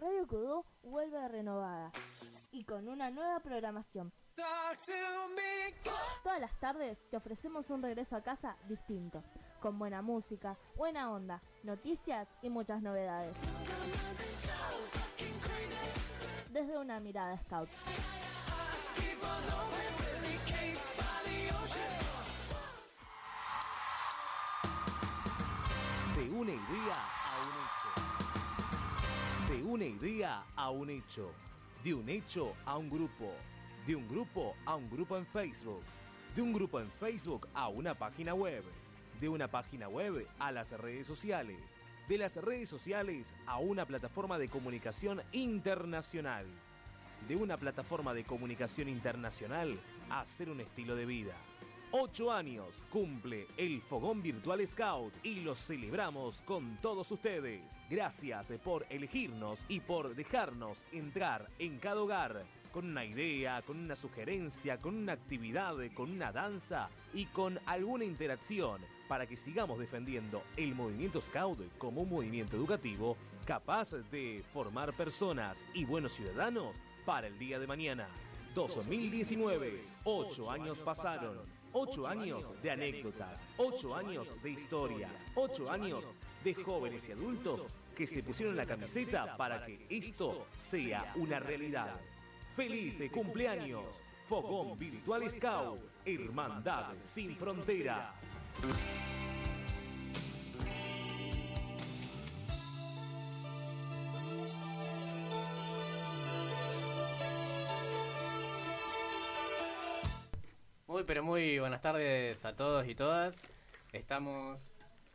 Radio Kudú vuelve renovada y con una nueva programación. Todas las tardes te ofrecemos un regreso a casa distinto, con buena música, buena onda, noticias y muchas novedades. Desde una mirada scout. De una idea. De una idea a un hecho. De un hecho a un grupo. De un grupo a un grupo en Facebook. De un grupo en Facebook a una página web. De una página web a las redes sociales. De las redes sociales a una plataforma de comunicación internacional. De una plataforma de comunicación internacional a hacer un estilo de vida. Ocho años cumple el Fogón Virtual Scout y los celebramos con todos ustedes. Gracias por elegirnos y por dejarnos entrar en cada hogar con una idea, con una sugerencia, con una actividad, con una danza y con alguna interacción para que sigamos defendiendo el movimiento Scout como un movimiento educativo capaz de formar personas y buenos ciudadanos para el día de mañana. 2019, ocho años pasaron. Ocho años de anécdotas, ocho años de historias, ocho años de jóvenes y adultos que se pusieron la camiseta para que esto sea una realidad. ¡Feliz cumpleaños! Fogón Virtual Scout, Hermandad sin Fronteras. Pero muy buenas tardes a todos y todas. Estamos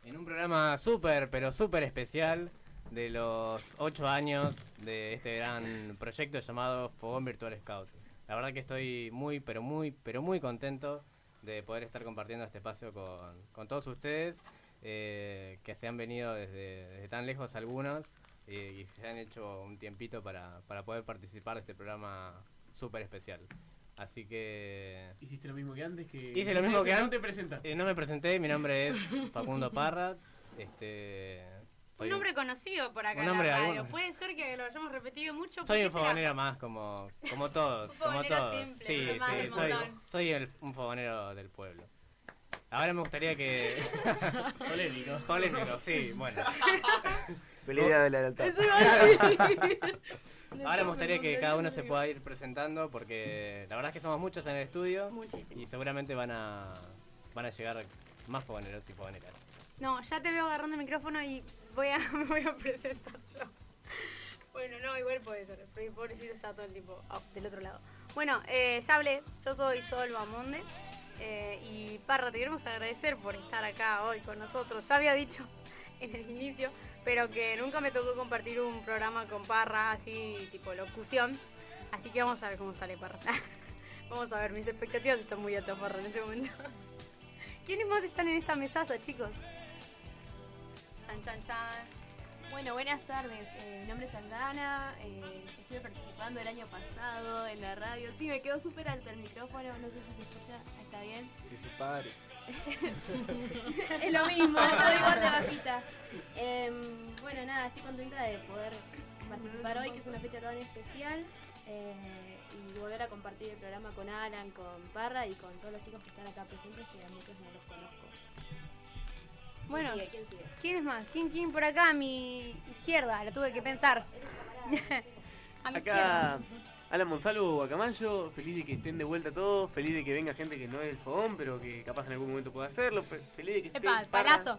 en un programa súper pero súper especial de los 8 años de este gran proyecto llamado Fogón Virtual Scout. La verdad que estoy muy pero muy pero muy contento de poder estar compartiendo este espacio con, con todos ustedes eh, que se han venido desde, desde tan lejos algunos eh, y se han hecho un tiempito para, para poder participar de este programa súper especial. Así que. Hiciste lo mismo que antes que. Hice lo mismo que No antes. te presentaste. Eh, no me presenté, mi nombre es Facundo Parra. Este. Un nombre conocido por acá Un en nombre la radio. Puede ser que lo hayamos repetido mucho. Soy ¿por qué un será? fogonero más, como, como todos. Un como fogonero todos. simple, sí, sí, soy, soy el- un fogonero del pueblo. Ahora me gustaría que. Polémico. Polémico, sí, bueno. Pelea de la lealtad. Ahora me gustaría que cada uno se pueda ir presentando porque la verdad es que somos muchos en el estudio Muchísimo. y seguramente van a, van a llegar más fogoneros y fogoneras. No, ya te veo agarrando el micrófono y voy a, me voy a presentar yo. Bueno, no, igual puede ser. porque Pobrecito está todo el tiempo del otro lado. Bueno, eh, ya hablé. Yo soy Sol Bamonde. eh, y Parra, te queremos agradecer por estar acá hoy con nosotros. Ya había dicho en el inicio, pero que nunca me tocó compartir un programa con Parra así, tipo locución. Así que vamos a ver cómo sale Parra. vamos a ver, mis expectativas están muy altas, Parra, en este momento. ¿Quiénes más están en esta mesaza, chicos? Chan, chan, chan. Bueno, buenas tardes. Eh, mi nombre es Aldana. eh, estuve participando el año pasado en la radio. Sí, me quedó súper alto el micrófono. No sé si se escucha. ¿Está bien? Que se pare. es lo mismo, todo igual de bajita. Em, bueno, nada, estoy contenta de poder participar hoy, que es una fecha tan especial. eh, y volver a compartir el programa con Alan, con Parra y con todos los chicos que están acá presentes, que a muchos no los conozco. Bueno, ¿Quién sigue? ¿Quién sigue? ¿quién es más? ¿Quién, quién por acá a mi izquierda? Lo tuve que pensar. a mi izquierda. Alan Monsalvo Guacamayo, feliz de que estén de vuelta todos, feliz de que venga gente que no es del fogón, pero que capaz en algún momento pueda hacerlo, fe- feliz de que esté Epa, Parra- palazo.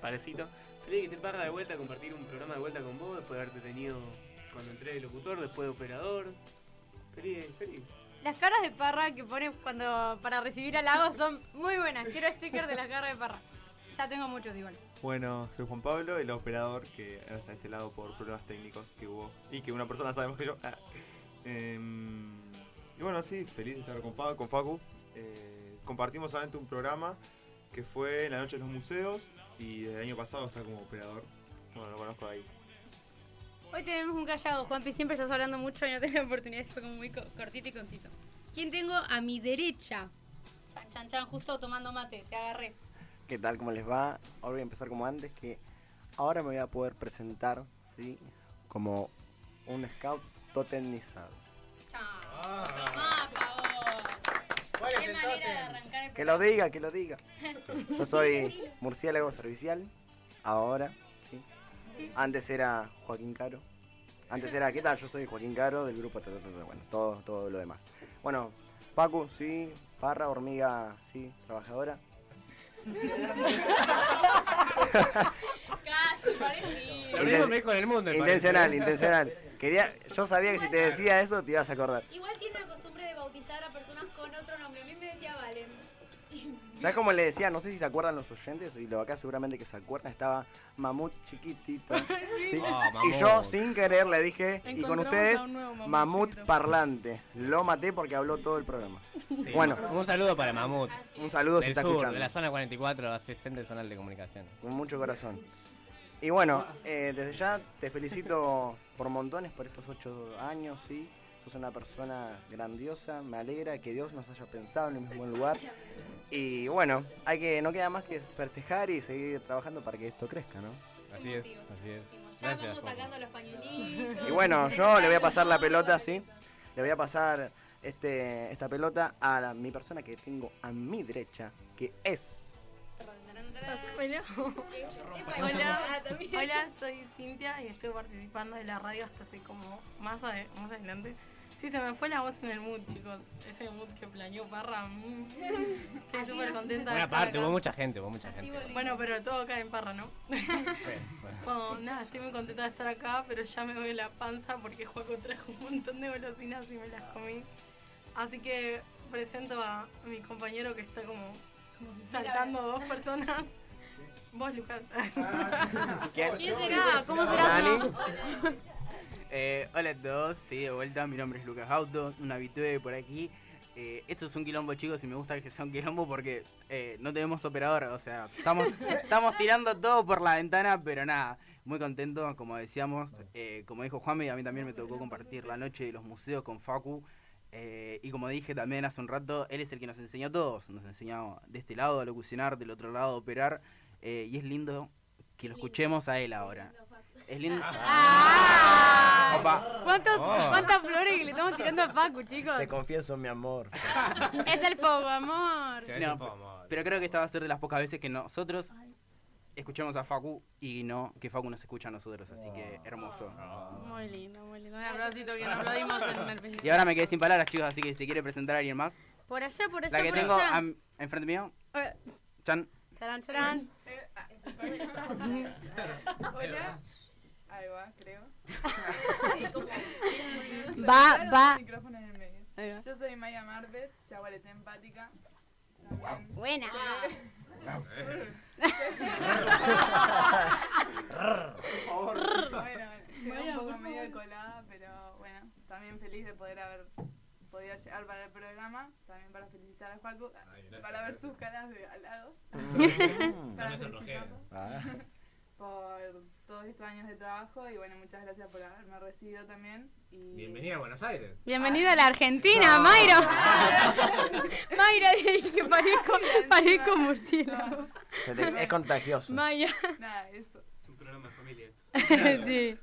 Parecito. Feliz de que esté Parra de vuelta a compartir un programa de vuelta con vos, después de haberte tenido cuando entré de locutor, después de operador. Feliz, feliz. Las caras de Parra que pone cuando para recibir halagos son muy buenas. Quiero sticker de las caras de Parra. Ya tengo muchos igual. Bueno, soy Juan Pablo, el operador que está de este lado por problemas técnicos que hubo y que una persona sabe más que yo. Ah. Em, y bueno, sí, feliz de estar con, Pa- con Facu. Eh, compartimos solamente un programa que fue en la noche de los museos y desde el año pasado está como operador. Bueno, lo conozco ahí. Hoy tenemos un callado, Juanpi. Siempre estás hablando mucho y no tengo la oportunidad. Fue como muy co- cortito y conciso. ¿Quién tengo a mi derecha? Chan, chan, chan. Justo tomando mate. Te agarré. ¿Qué tal? ¿Cómo les va? Ahora voy a empezar como antes, que ahora me voy a poder presentar, ¿sí? como un scout totemizado. Ah. Tomá, pavón. ¿Cuál es Qué el manera de tótem? arrancar el Que lo diga, que lo diga. Yo soy murciélago servicial, ahora, ¿sí? Antes era Joaquín Caro. Antes era, ¿qué tal? Yo soy Joaquín Caro del grupo, bueno, todo, todo lo demás. Bueno, Pacu, sí, Parra, hormiga, sí, trabajadora. Casi, parecido. Lo mismo me dijo en el mundo. Intencional, parece. intencional. Quería, yo sabía que si te decía eso te ibas a acordar. Igual tiene la costumbre de bautizar a personas con otro nombre. A mí me decía Valen. ¿Sabes cómo le decía? No sé si se acuerdan los oyentes, y lo acá seguramente que se acuerdan, estaba Mamut chiquitito. ¿sí? Ah, y yo sin querer le dije, y con ustedes, Mamut parlante. Lo maté porque habló todo el programa. Sí. Bueno. Un saludo para Mamut. Un saludo si está sur, escuchando. de la zona 44, asistente zonal de comunicación. Con mucho corazón. Y bueno, eh, desde ya te felicito por montones por estos ocho años, ¿sí? Sos una persona grandiosa, me alegra que Dios nos haya pensado en el mismo lugar. Y bueno, hay que no queda más que festejar y seguir trabajando para que esto crezca, ¿no? Así es, así es. Ya Gracias, vamos Juan. sacando los pañuelitos. Y bueno, yo le voy a pasar la pelota, ¿sí? Le voy a pasar este, esta pelota a la- mi persona que tengo a mi derecha, que es... Pásamelo. Hola, hola, soy Cintia y estoy participando de la radio hasta hace como más, ade- más adelante. Sí, se me fue la voz en el mood, chicos. Ese mood que planeó Parra. mm. Estoy súper contenta de Una estar parte, acá. hubo mucha gente, hubo mucha gente. Bueno, pero todo acá en Parra, ¿no? Sí, bueno. Bueno, nada, estoy muy contenta de estar acá, pero ya me duele la panza porque Juaco trajo un montón de golosinas y me las comí. Así que presento a mi compañero que está como saltando dos personas. Vos, Lucas. ¿Quién? ¿Quién será? ¿Cómo será? Dani. Eh, hola a todos, sí, de vuelta, mi nombre es Lucas Auto, un habitué por aquí. Eh, esto es un quilombo, chicos, y me gusta que sea un quilombo porque eh, no tenemos operador, o sea, estamos, estamos tirando todo por la ventana, pero nada, muy contento, como decíamos, eh, como dijo Juanme, a mí también me tocó compartir la noche de los museos con Facu. Eh, y como dije también hace un rato, él es el que nos enseñó a todos, nos enseñó de este lado a locucionar, del otro lado a operar, eh, y es lindo que lo escuchemos a él ahora. Es lindo. ¡Ah! ¿Cuántos, Oh. ¿Cuántas flores que le estamos tirando a Facu, chicos? Te confieso mi amor. Es el fuego, amor. Sí, No, Pero creo que esta va a ser de las pocas veces que nosotros escuchamos a Facu y no que Facu nos escucha a nosotros, así que hermoso. Muy lindo, muy lindo. Un abracito que nos aplaudimos en el principio. Y ahora me quedé sin palabras, chicos, así que si quiere presentar a alguien más. Por allá, por allá, La que por tengo allá. am- enfrente mío, Eh, Chan. Charán, charán. Hola. Ahí va, creo. Va, va. El micrófono en el medio. Yo soy Maya Marves, yaguareté empática. También. Buena. Bueno, bueno, llegué un poco medio colada, pero bueno, también feliz de poder haber podido llegar para el programa, también para felicitar a Facu, para ver sus caras de halago, para felicitarlo. Ah, por todos estos años de trabajo y bueno, muchas gracias por haberme recibido también. Y Bienvenida a Buenos Aires. Bienvenida a la Argentina, Mayro. Mayra, dije, parezco, parezco murciélago. se te- es contagioso. Maya. Nada, eso. Es un programa de familia esto. sí.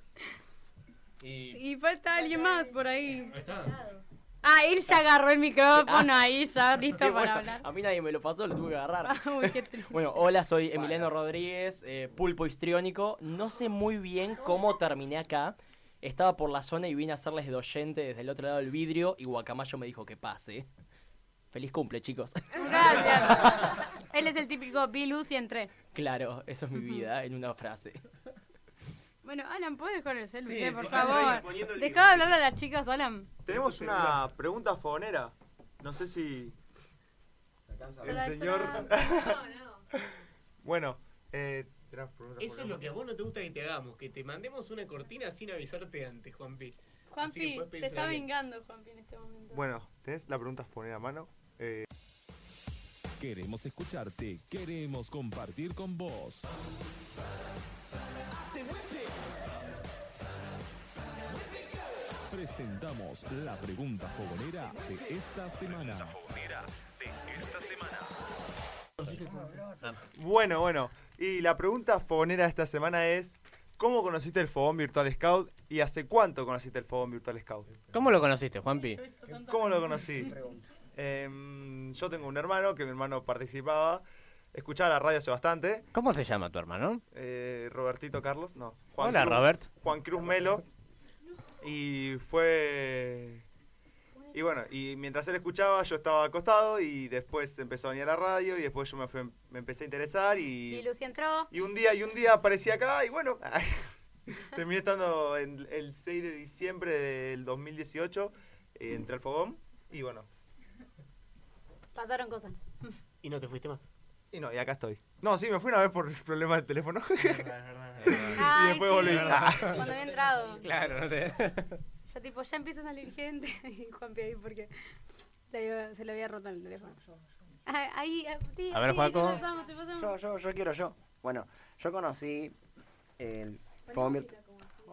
Y. Y falta alguien más por ahí. Ahí está. Ah, él ya agarró el micrófono ahí, ya listo para bueno. hablar. A mí nadie me lo pasó, lo tuve que agarrar. Uy, qué triste. Bueno, hola, soy Emiliano Rodríguez, eh, pulpo histriónico. No sé muy bien cómo terminé acá. Estaba por la zona y vine a hacerles de oyente desde el otro lado del vidrio y Guacamayo me dijo que pase. Feliz cumple, chicos. Gracias. Él es el típico vi luz y entré. claro, eso es mi vida en una frase. Bueno, Alan, ¿puedes dejar el celu, Sí, che, por favor? Dejá de hablarle a las chicas, Alan. Tenemos una pregunta fogonera. No sé si el señor... bueno, eh, ¿tenés preguntas Eso es lo que a vos no te gusta que te hagamos, que te mandemos una cortina sin avisarte antes, Juanpi. Juanpi, se está vengando, Juanpi, en este momento. Bueno, ¿tenés la pregunta fogonera a mano? Eh, Queremos escucharte, queremos compartir con vos. Presentamos la pregunta fogonera de esta semana. Bueno, bueno. Y la pregunta fogonera de esta semana es: ¿Cómo conociste el Fogón Virtual Scout y hace cuánto conociste el Fogón Virtual Scout? ¿Cómo lo conociste, Juanpi? ¿Cómo lo conocí? Em, yo tengo un hermano que mi hermano participaba, escuchaba la radio hace bastante. ¿Cómo se llama tu hermano? Eh, Robertito Carlos, no. Hola, Cruz- Robert. Juan Cruz Melo. Y fue. Y bueno, y mientras él escuchaba, yo estaba acostado y después empezó a venir a la radio y después yo me, fui- me empecé a interesar y. Y Lucy entró. Y un día, y un día aparecí acá y bueno, terminé estando en el 6 de diciembre del 2018, eh, entré al fogón y bueno, Pasaron cosas. ¿Y no te fuiste más? y no, y acá estoy. No, sí, me fui una vez por problemas del teléfono. Ay, y después sí, volví. Cuando había entrado. Claro, no te... Yo tipo, ya empieza a salir gente. Y Juanpi ahí porque se le había roto el teléfono. Ah, Ahí, ah, sí, A ver, sí, Juaco. te pasamos, te pasamos. Yo, yo, yo quiero yo. Bueno, yo conocí el fogón virtual.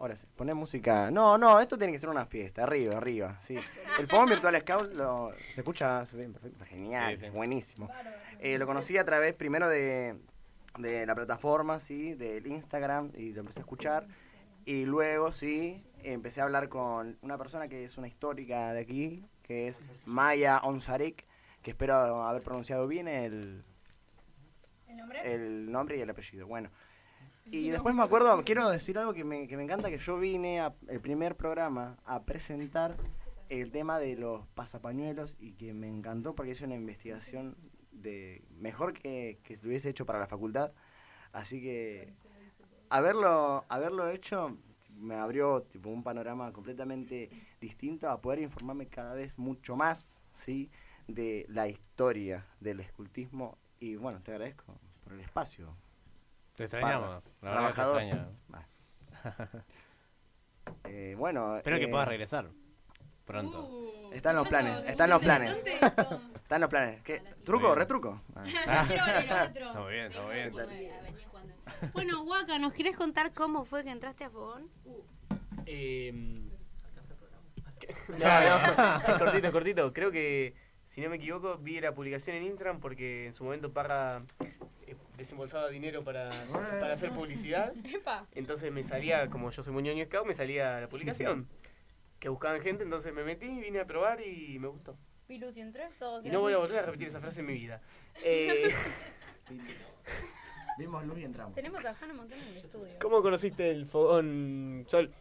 Ahora sí, poné música. No, no, esto tiene que ser una fiesta, arriba, arriba. Sí. El fogón virtual Scout lo, se escucha, se ve perfecto, genial, Sí, sí. buenísimo. Eh, lo conocí a través primero de, de la plataforma, sí, del Instagram y lo empecé a escuchar. Y luego, sí, empecé a hablar con una persona que es una histórica de aquí, que es Maya Onzarek, que espero haber pronunciado bien el, ¿El nombre? el nombre y el apellido. Bueno. Y después me acuerdo, quiero decir algo que me, que me encanta, que yo vine a, el primer programa a presentar el tema de los pasapañuelos y que me encantó porque hice una investigación de mejor que, que hubiese hecho para la facultad. Así que haberlo, haberlo hecho me abrió tipo un panorama completamente distinto a poder informarme cada vez mucho más, ¿sí? de la historia del escultismo y bueno, te agradezco por el espacio. Te extrañamos. La te Trabajador. Va. Eh, bueno, Espero que eh, puedas regresar pronto. Uh, Está en los planes, está en los planes. Está en los planes. ¿Qué? ¿Truco? ¿Retruco? Ah. Quiero ver el otro. Está muy bien, está muy bien. Bueno, Waka, ¿nos querés contar cómo fue que entraste a Fogón? Eh, no, no, cortito, cortito. Creo que, si no me equivoco, vi la publicación en Instagram porque en su momento Parra eh, desembolsaba dinero para, para hacer publicidad. Entonces me salía, como yo soy muñoño scout, me salía la publicación. Que buscaban gente, entonces me metí, vine a probar y me gustó. Y Lucy entró, todos. Y no voy a volver a repetir esa frase en mi vida. Eh, Vimos luz y entramos. Tenemos a Hannah Montana en el estudio. ¿Cómo conociste el fogón Sol?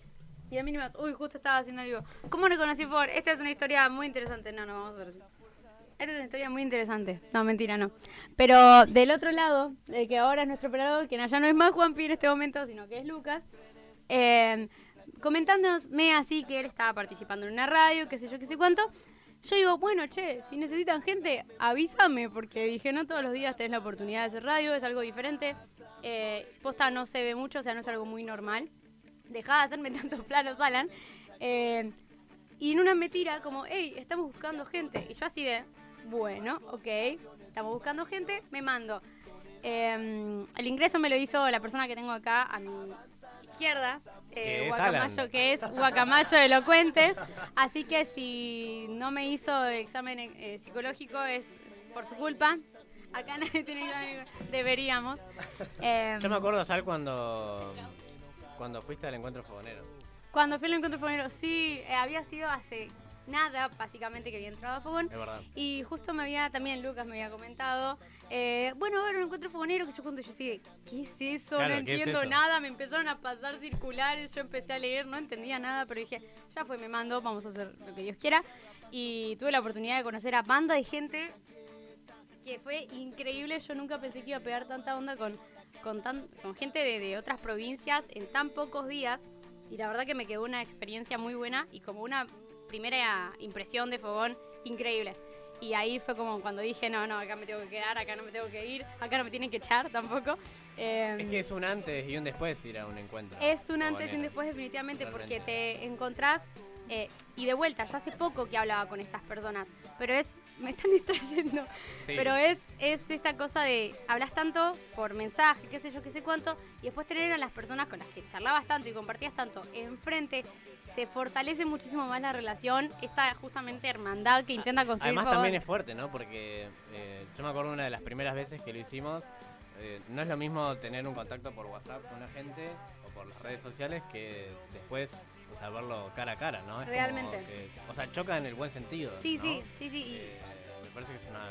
Y a mí no me Uy, justo estaba haciendo algo. ¿Cómo lo conocí por? Esta es una historia muy interesante. No, no, vamos a ver si. Es una historia muy interesante. No, mentira, no. Pero del otro lado, el que ahora es nuestro operador, que ya no es más Juanpi en este momento, sino que es Lucas, eh, comentándome así que él estaba participando en una radio, qué sé yo, qué sé cuánto. Yo digo, bueno, che, si necesitan gente, avísame, porque dije, no todos los días tenés la oportunidad de hacer radio, es algo diferente. Eh, posta no se ve mucho, o sea, no es algo muy normal. Dejá de hacerme tantos planos, Alan. Eh, y en una me tira como, hey, estamos buscando gente. Y yo así de, bueno, ok, estamos buscando gente, me mando. Eh, el ingreso me lo hizo la persona que tengo acá a mi izquierda, eh, Guacamayo, que es Guacamayo Elocuente. Así que si no me hizo el examen eh, psicológico es, es por su culpa. Acá nadie tiene examen, deberíamos. Eh, Yo me acuerdo, ¿sabes cuando, cuando fuiste al encuentro fogonero? Cuando fui al encuentro fogonero, sí, eh, había sido hace nada, básicamente, que había entrado a Fogón. Es verdad. Y justo me había, también Lucas me había comentado, eh, bueno, a ver, un encuentro fogonero, que yo cuando yo de, ¿qué es eso? Claro, no ¿qué es entiendo eso? nada, me empezaron a pasar circulares, yo empecé a leer, no entendía nada, pero dije, ya fue, me mando, vamos a hacer lo que Dios quiera. Y tuve la oportunidad de conocer a banda de gente que fue increíble, yo nunca pensé que iba a pegar tanta onda con, con, tan, con gente de, de otras provincias en tan pocos días. Y la verdad que me quedó una experiencia muy buena y como una primera impresión de Fogón increíble. Y ahí fue como cuando dije, no, no, acá me tengo que quedar, acá no me tengo que ir, acá no me tienen que echar tampoco. Eh, Es que es un antes y un después ir a un encuentro. es un antes y un después definitivamente porque Totalmente. te encontrás eh, y de vuelta, yo hace poco que hablaba con estas personas, pero es, me están distrayendo, Sí. pero es, es esta cosa de, hablas tanto por mensaje, qué sé yo, qué sé cuánto, y después tener a las personas con las que charlabas tanto y compartías tanto enfrente, se fortalece muchísimo más la relación, esta justamente hermandad que intenta construir Además también es fuerte, ¿no? Porque eh, yo me acuerdo una de las primeras veces que lo hicimos, eh, no es lo mismo tener un contacto por WhatsApp con una gente o por las redes sociales que después sea, verlo cara a cara, ¿no? Es Realmente. que- o sea, choca en el buen sentido. Sí, ¿no? sí, sí, sí. y- Eh, me parece que es una,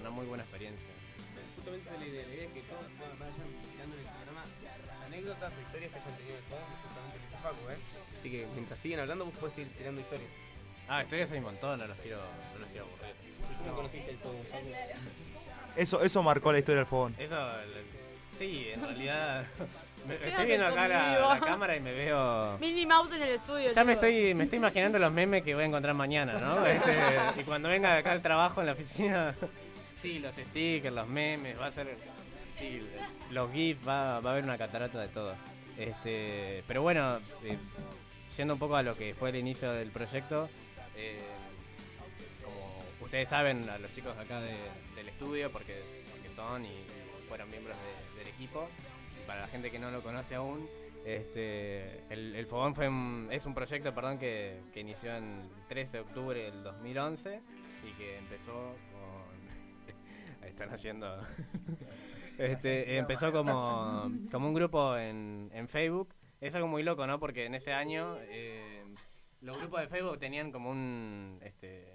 una muy buena experiencia. Justamente esa es la idea, la idea es que todos vayan tirando en el programa anécdotas o historias que hayan tenido de todos, justamente en ese Facu, ¿eh? Así que mientras siguen hablando, vos podés ir tirando historias. Ah, historias hay un montón, no los quiero, no los quiero aburrir. ¿Y cómo conociste el todo? Eso, eso marcó la historia del fogón. Eso, sí, en realidad. Me- ¿Qué estoy viendo acá la, cámara y me veo. Minnie Mouse en el estudio. Ya me estoy, me estoy imaginando los memes que voy a encontrar mañana, ¿no? Este, y cuando venga acá al trabajo en la oficina, sí, los stickers, los memes, va a ser. Sí, los GIFs, va, va a haber una catarata de todo. Este, pero bueno, eh, yendo un poco a lo que fue el inicio del proyecto, eh, como ustedes saben, a los chicos acá de- del estudio, porque, porque son y, fueron miembros de- del equipo, para la gente que no lo conoce aún, este, el, Fogón fue un- es un proyecto perdón, que, inició en el 13 de octubre del 2011 y que empezó con... Están haciendo... este, empezó como, como un grupo en, en Facebook. Es algo muy loco, ¿no? Porque en ese año eh, los grupos de Facebook tenían como un... Este,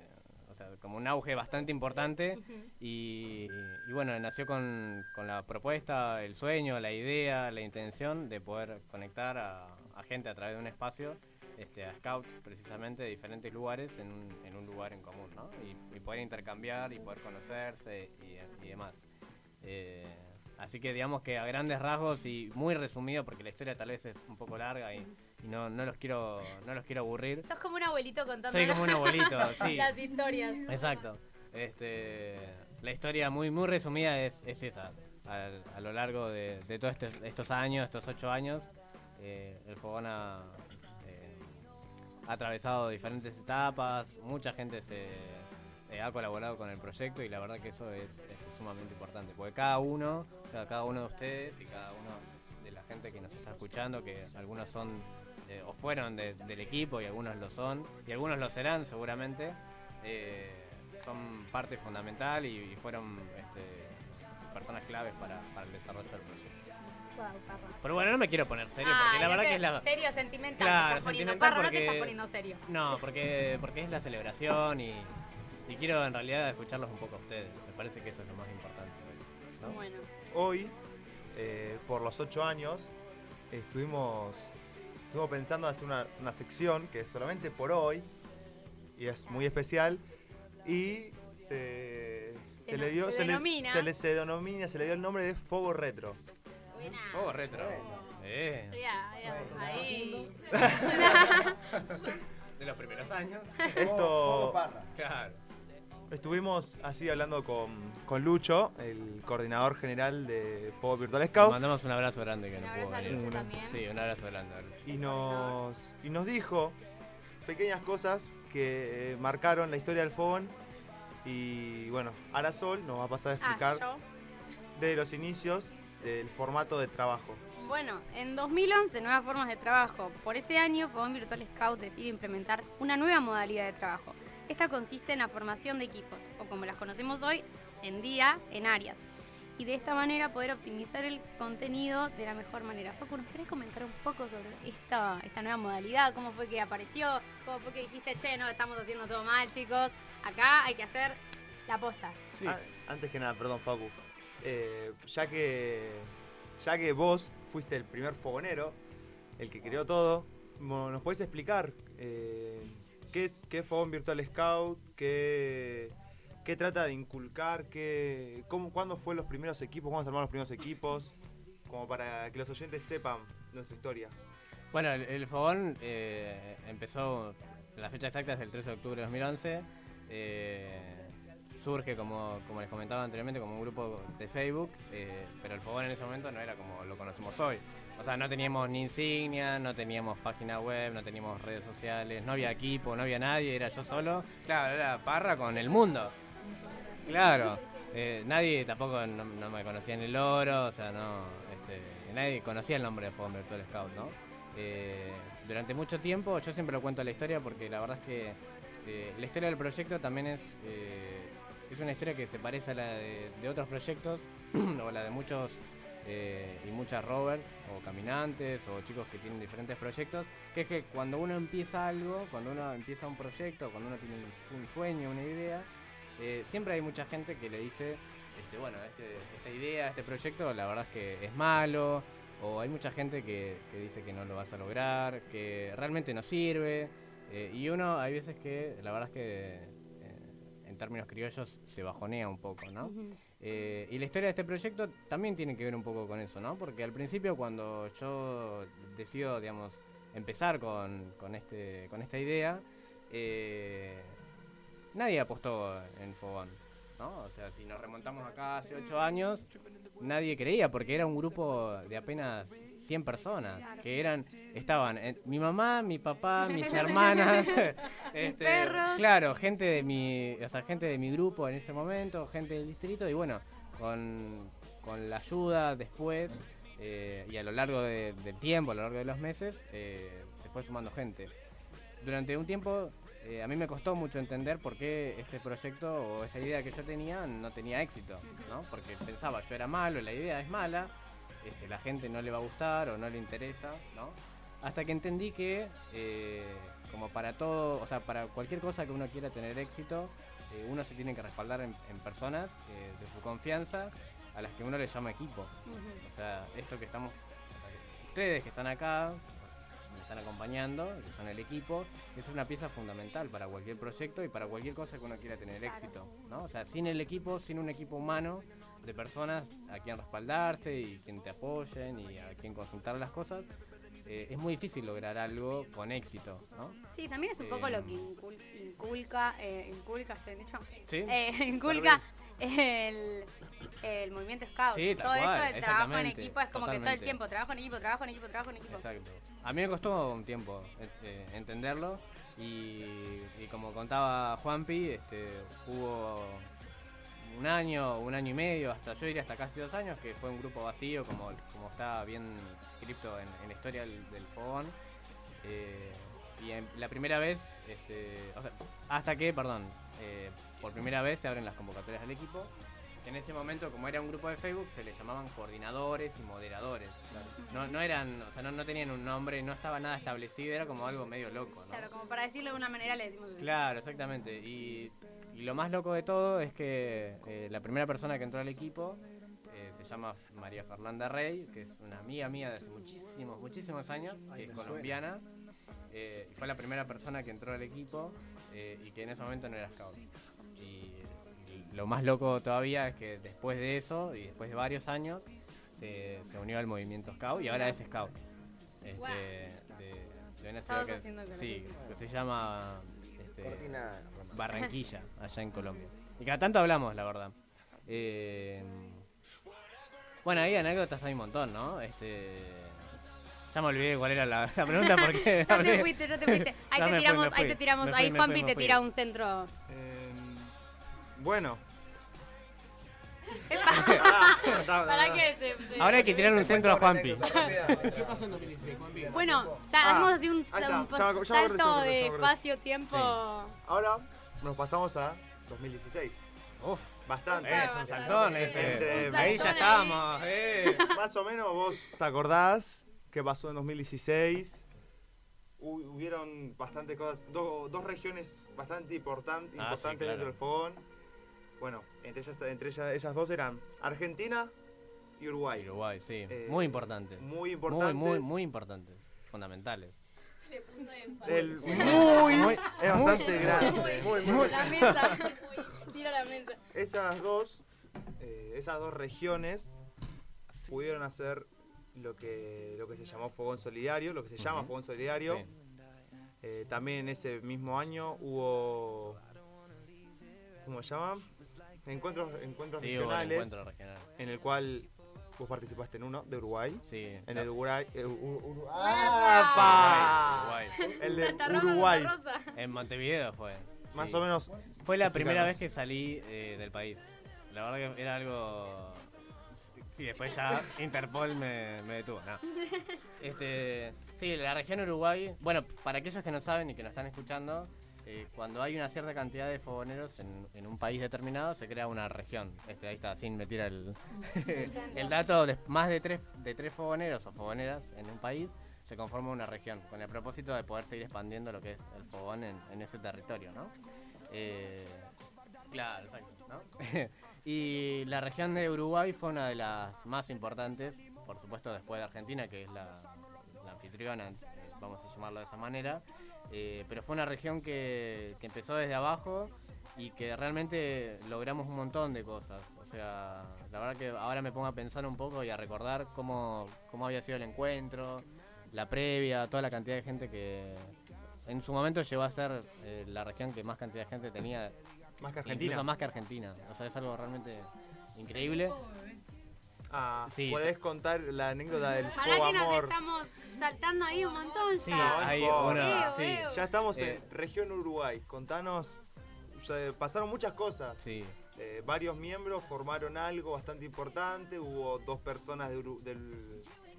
sea, como un auge bastante importante y, y bueno, nació con, con la propuesta, el sueño, la idea, la intención de poder conectar a, a gente a través de un espacio, este, a scouts precisamente de diferentes lugares en un, en un lugar en común, ¿no? Y, y poder intercambiar y poder conocerse y, y demás. Eh, así que digamos que a grandes rasgos y muy resumido porque la historia tal vez es un poco larga y, y no, no los quiero no los quiero aburrir. Sos como un abuelito contando Soy como un abuelito, sí. las historias. Exacto. Este, la historia muy muy resumida es, es esa. A, a lo largo de, de todos estos, estos años, estos ocho años, eh, el fogón ha, eh, ha atravesado diferentes etapas, mucha gente se eh, ha colaborado con el proyecto y la verdad que eso es, es sumamente importante, porque cada uno, o sea, cada uno de ustedes y cada uno de la gente que nos está escuchando, que algunos son eh, o fueron de- del equipo y algunos lo son y algunos lo serán seguramente, eh, son parte fundamental y, y fueron este, personas claves para, para el desarrollo del proyecto. Pero bueno, no me quiero poner serio porque Ay, la no verdad que es la... Serio, sentimental. te Claro, estás poniendo. sentimental Parra, no te porque- estás poniendo serio. No, porque, porque es la celebración y, y quiero en realidad escucharlos un poco a ustedes. Me parece que eso es lo más importante. hoy, ¿no? Bueno. Hoy, eh, por los ocho años, estuvimos, estuvimos pensando en hacer una, una sección que es solamente por hoy y es muy especial y se, se Se le dio se se le- denomina. se le, se denomina se le dio el nombre de Fogo Retro. Oh, retro. Eh, Ya, ya, ahí. de los primeros años. Esto Claro. Estuvimos así hablando con, con Lucho, el coordinador general de Fuego Virtual Le Scout. mandamos un abrazo grande que no abrazo pudo a venir. Lucho también. Sí, un abrazo grande. a Lucho. y nos, y nos dijo pequeñas cosas que eh, marcaron la historia del fogón. Y bueno, Arasol nos va a pasar a explicar Ah, de los inicios del formato de trabajo. Bueno, en 2011, nuevas formas de trabajo. Por ese año, Fogón Virtual Scout decide implementar una nueva modalidad de trabajo. Esta consiste en la formación de equipos, o como las conocemos hoy, en día, en áreas. Y de esta manera poder optimizar el contenido de la mejor manera. Facu, ¿nos querés comentar un poco sobre esta, nueva modalidad? ¿Cómo fue que apareció? ¿Cómo fue que dijiste, che, no, estamos haciendo todo mal, chicos? Acá hay que hacer la posta. Ah, antes que nada, perdón, Facu. Eh, ya que ya que vos fuiste el primer fogonero, el que creó todo, ¿nos podés explicar eh, qué es qué Virtual Scout? ¿Qué, qué trata de inculcar? Qué, cómo, ¿Cuándo fue los primeros equipos? ¿Cuándo se armaron los primeros equipos? Como para que los oyentes sepan nuestra historia. Bueno, el, el fogón eh, empezó, la fecha exacta es el 13 de octubre de 2011. eh, surge, como, como les comentaba anteriormente, como un grupo de Facebook, eh, pero el fogón en ese momento no era como lo conocemos hoy. O sea, no teníamos ni insignia, no teníamos página web, no teníamos redes sociales, no había equipo, no había nadie, era yo solo. Claro, era parra con el mundo. Claro. eh, nadie tampoco no, me conocía en el oro, o sea, no. Este, nadie conocía el nombre de Fogón Virtual Scout, ¿no? Eh, durante mucho tiempo, yo siempre lo cuento la historia porque la verdad es que eh, la historia del proyecto también es, es una historia que se parece a la de otros proyectos o la de muchos eh, y muchas rovers o caminantes o chicos que tienen diferentes proyectos, que es que cuando uno empieza algo, cuando uno empieza un proyecto, cuando uno tiene un, sueño, una idea, eh, siempre hay mucha gente que le dice, este, bueno, este- esta idea, este proyecto, la verdad es que es malo, o hay mucha gente que, que dice que no lo vas a lograr, que realmente no sirve, eh, y uno hay veces que, la verdad es que en términos criollos se bajonea un poco, ¿no? Eh, y la historia de este proyecto también tiene que ver un poco con eso, ¿no? Porque al principio cuando yo decido, digamos, empezar con, con, este, con esta idea, eh, nadie apostó en Fogón, ¿no? O sea, si nos remontamos acá hace ocho años, nadie creía porque era un grupo de apenas 100 personas que eran estaban eh, mi mamá, mi papá, mis hermanas, este, perros. claro, gente de mi, o sea, gente de mi grupo en ese momento, gente del distrito y bueno, con, con la ayuda después eh, y a lo largo de- del tiempo, a lo largo de los meses, eh, se fue sumando gente. Durante un tiempo eh, a mí me costó mucho entender por qué ese proyecto o esa idea que yo tenía no tenía éxito, ¿no? Porque pensaba yo era malo, la idea es mala, este, la gente no le va a gustar o no le interesa, ¿no? Hasta que entendí que, eh, como para todo, o sea, para cualquier cosa que uno quiera tener éxito, eh, uno se tiene que respaldar en, en personas eh, de su confianza a las que uno le llama equipo. O sea, esto que estamos, ustedes que están acá, me están acompañando, que son el equipo, es una pieza fundamental para cualquier proyecto y para cualquier cosa que uno quiera tener éxito, ¿no? O sea, sin el equipo, sin un equipo humano de personas a quien respaldarse y quien te apoyen y a quien consultar las cosas, eh, es muy difícil lograr algo con éxito, ¿no? Sí, también es un poco Eh, lo que incul- inculca, eh, inculca, ¿está bien dicho? Sí. Eh, inculca el, el movimiento scout. Sí, todo esto del trabajo en equipo es como que todo el tiempo, trabajo en equipo, trabajo en equipo, trabajo en equipo. Exacto. A mí me costó un tiempo este, entenderlo y, y como contaba Juanpi, este, hubo un año, un año y medio, hasta yo diría hasta casi dos años, que fue un grupo vacío, como, como está bien escrito en, en la historia del, del fogón. Eh, y en- la primera vez, este, o sea, hasta que, perdón, eh, por primera vez se abren las convocatorias del equipo. En ese momento, como era un grupo de Facebook, se les llamaban coordinadores y moderadores. No, no eran, o sea, no, no tenían un nombre, no estaba nada establecido, era como algo medio loco, ¿no? Claro, como para decirlo de una manera le decimos. Claro, exactamente. Y, y lo más loco de todo es que eh, la primera persona que entró al equipo eh, se llama María Fernanda Rey, que es una amiga mía de hace muchísimos, muchísimos años, que es colombiana. eh, y fue la primera persona que entró al equipo eh, y que en ese momento no era scout. Y, y lo más loco todavía es que después de eso y después de varios años se, se unió al movimiento scout y ahora es scout. Este, Guau. de, de una ciudad Estabas que, haciendo con sí, que se llama este, Cortina Barranquilla, allá en Colombia. Y cada tanto hablamos, la verdad. Eh, bueno, ahí anécdotas hay un montón, ¿no? Este, ya me olvidé cuál era la, la pregunta porque... Ya te fuiste, ya te fuiste. Ahí te fui, tiramos, ahí fui, te tiramos, fui, ahí Juanpi te tira un centro. Em, bueno. ¿Para qué? Se- se- Ahora hay que tirarle un centro a Juanpi. ¿Qué pasó en 2016, Juanpi? Bueno, o sea, Ah, hacemos así un, un salto de espacio-tiempo. Ahora nos pasamos a 2016. Uf, bastante. es un saltón ese. Entre- Ahí ya estamos, eh. Más o menos vos te acordás qué pasó en 2016. Hu- Hubieron bastante cosas, do- dos regiones bastante important- Ah, importantes sí, claro. dentro del fogón. Bueno, entre, ellas, entre ellas, esas dos eran Argentina y Uruguay. Uruguay, sí. Eh, muy importante. muy importantes. Muy, muy, muy importantes. Fundamentales. El- Sí. muy, Muy- es bastante grande. Muy, muy. La mesa. Tira la mesa. Esas dos, eh, esas dos regiones pudieron hacer lo que, lo que se llamó Fogón Solidario, lo que se llama. Fogón Solidario. Sí. Eh, también en ese mismo año hubo, ¿cómo se llama? Encuentros, encuentros Sí, regionales, encuentro regional. en el cual vos participaste en uno, de Uruguay. Sí. En el Uruguay. eh, Ur- Ur- Uruguay. El de Santa Rosa, Uruguay. Rosa. En Montevideo fue. Más sí. o menos. Fue la primera vez que salí eh, del país. La verdad que era algo. Y después ya Interpol me, me detuvo. No. Este, sí, la región Uruguay. Bueno, para aquellos que no saben y que nos están escuchando, eh, cuando hay una cierta cantidad de fogoneros en, un país determinado, se crea una región. Este, ahí está, sin meter el, el dato, de más de tres, de tres fogoneros o fogoneras en un país, se conforma una región, con el propósito de poder seguir expandiendo lo que es el fogón en, ese territorio, ¿no? Eh, claro, exacto, ¿no? y la región de Uruguay fue una de las más importantes, por supuesto después de Argentina, que es la, anfitriona, vamos a llamarlo de esa manera, eh, pero fue una región que, que empezó desde abajo y que realmente logramos un montón de cosas. O sea, la verdad que ahora me pongo a pensar un poco y a recordar cómo, cómo había sido el encuentro, la previa, toda la cantidad de gente que en su momento llegó a ser eh, la región que más cantidad de gente tenía. Más que Argentina. Incluso más que Argentina. O sea, es algo realmente increíble. Ah, Sí. ¿Podés contar la anécdota del Para que nos amor? estamos saltando ahí un montón Sí, ya. hay una- sí. Ya estamos Eh. en región Uruguay. Contanos, pasaron muchas cosas. Sí. Eh, varios miembros formaron algo bastante importante. Hubo dos personas de Uru- del,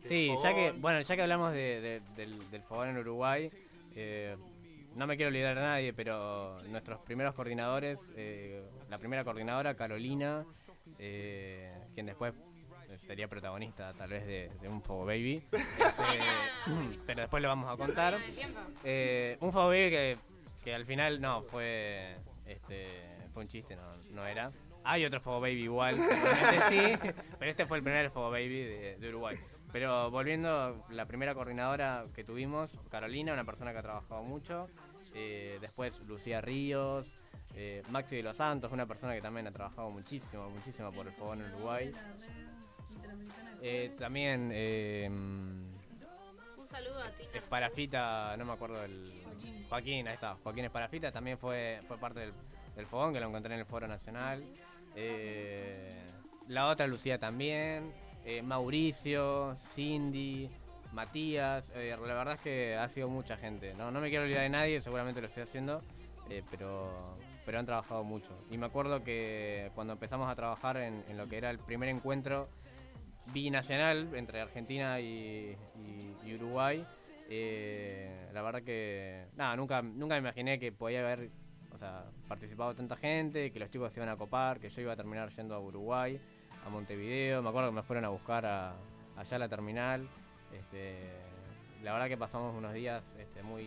del Sí, ya que, fogón. bueno, ya que hablamos de- de- del, del fogón en Uruguay, eh, no me quiero olvidar de nadie, pero nuestros primeros coordinadores, eh, la primera coordinadora, Carolina, eh, quien después eh, sería protagonista tal vez de, de un Fogo Baby, este, pero después lo vamos a contar. Eh, un Fogo Baby que, que al final no, fue, este, fue un chiste, no, no era. Hay otro Fogo Baby igual, sí, pero este fue el primer Fogo Baby de, de Uruguay. Pero volviendo, la primera coordinadora que tuvimos, Carolina, una persona que ha trabajado mucho. eh, después Lucía Ríos, eh, Maxi de los Santos, una persona que también ha trabajado muchísimo, muchísimo por el fogón en Uruguay. También eh, Un saludo a ti. Esparafita, no me acuerdo del. Joaquín, ahí está. Joaquín Esparafita también fue, fue parte del, del fogón que lo encontré en el Foro Nacional. Eh, la otra Lucía también. eh, Mauricio, Cindy, Matías. eh, la verdad es que ha sido mucha gente. No, no me quiero olvidar de nadie, seguramente lo estoy haciendo. pero, pero han trabajado mucho. Y me acuerdo que cuando empezamos a trabajar en, en lo que era el primer encuentro binacional entre Argentina y, y- y Uruguay. eh, la verdad que nada, nunca, nunca me imaginé que podía haber o sea, participado tanta gente, que los chicos se iban a copar, que yo iba a terminar yendo a Uruguay, a Montevideo. Me acuerdo que me fueron a buscar a- allá a la terminal. Este, la verdad que pasamos unos días este, muy,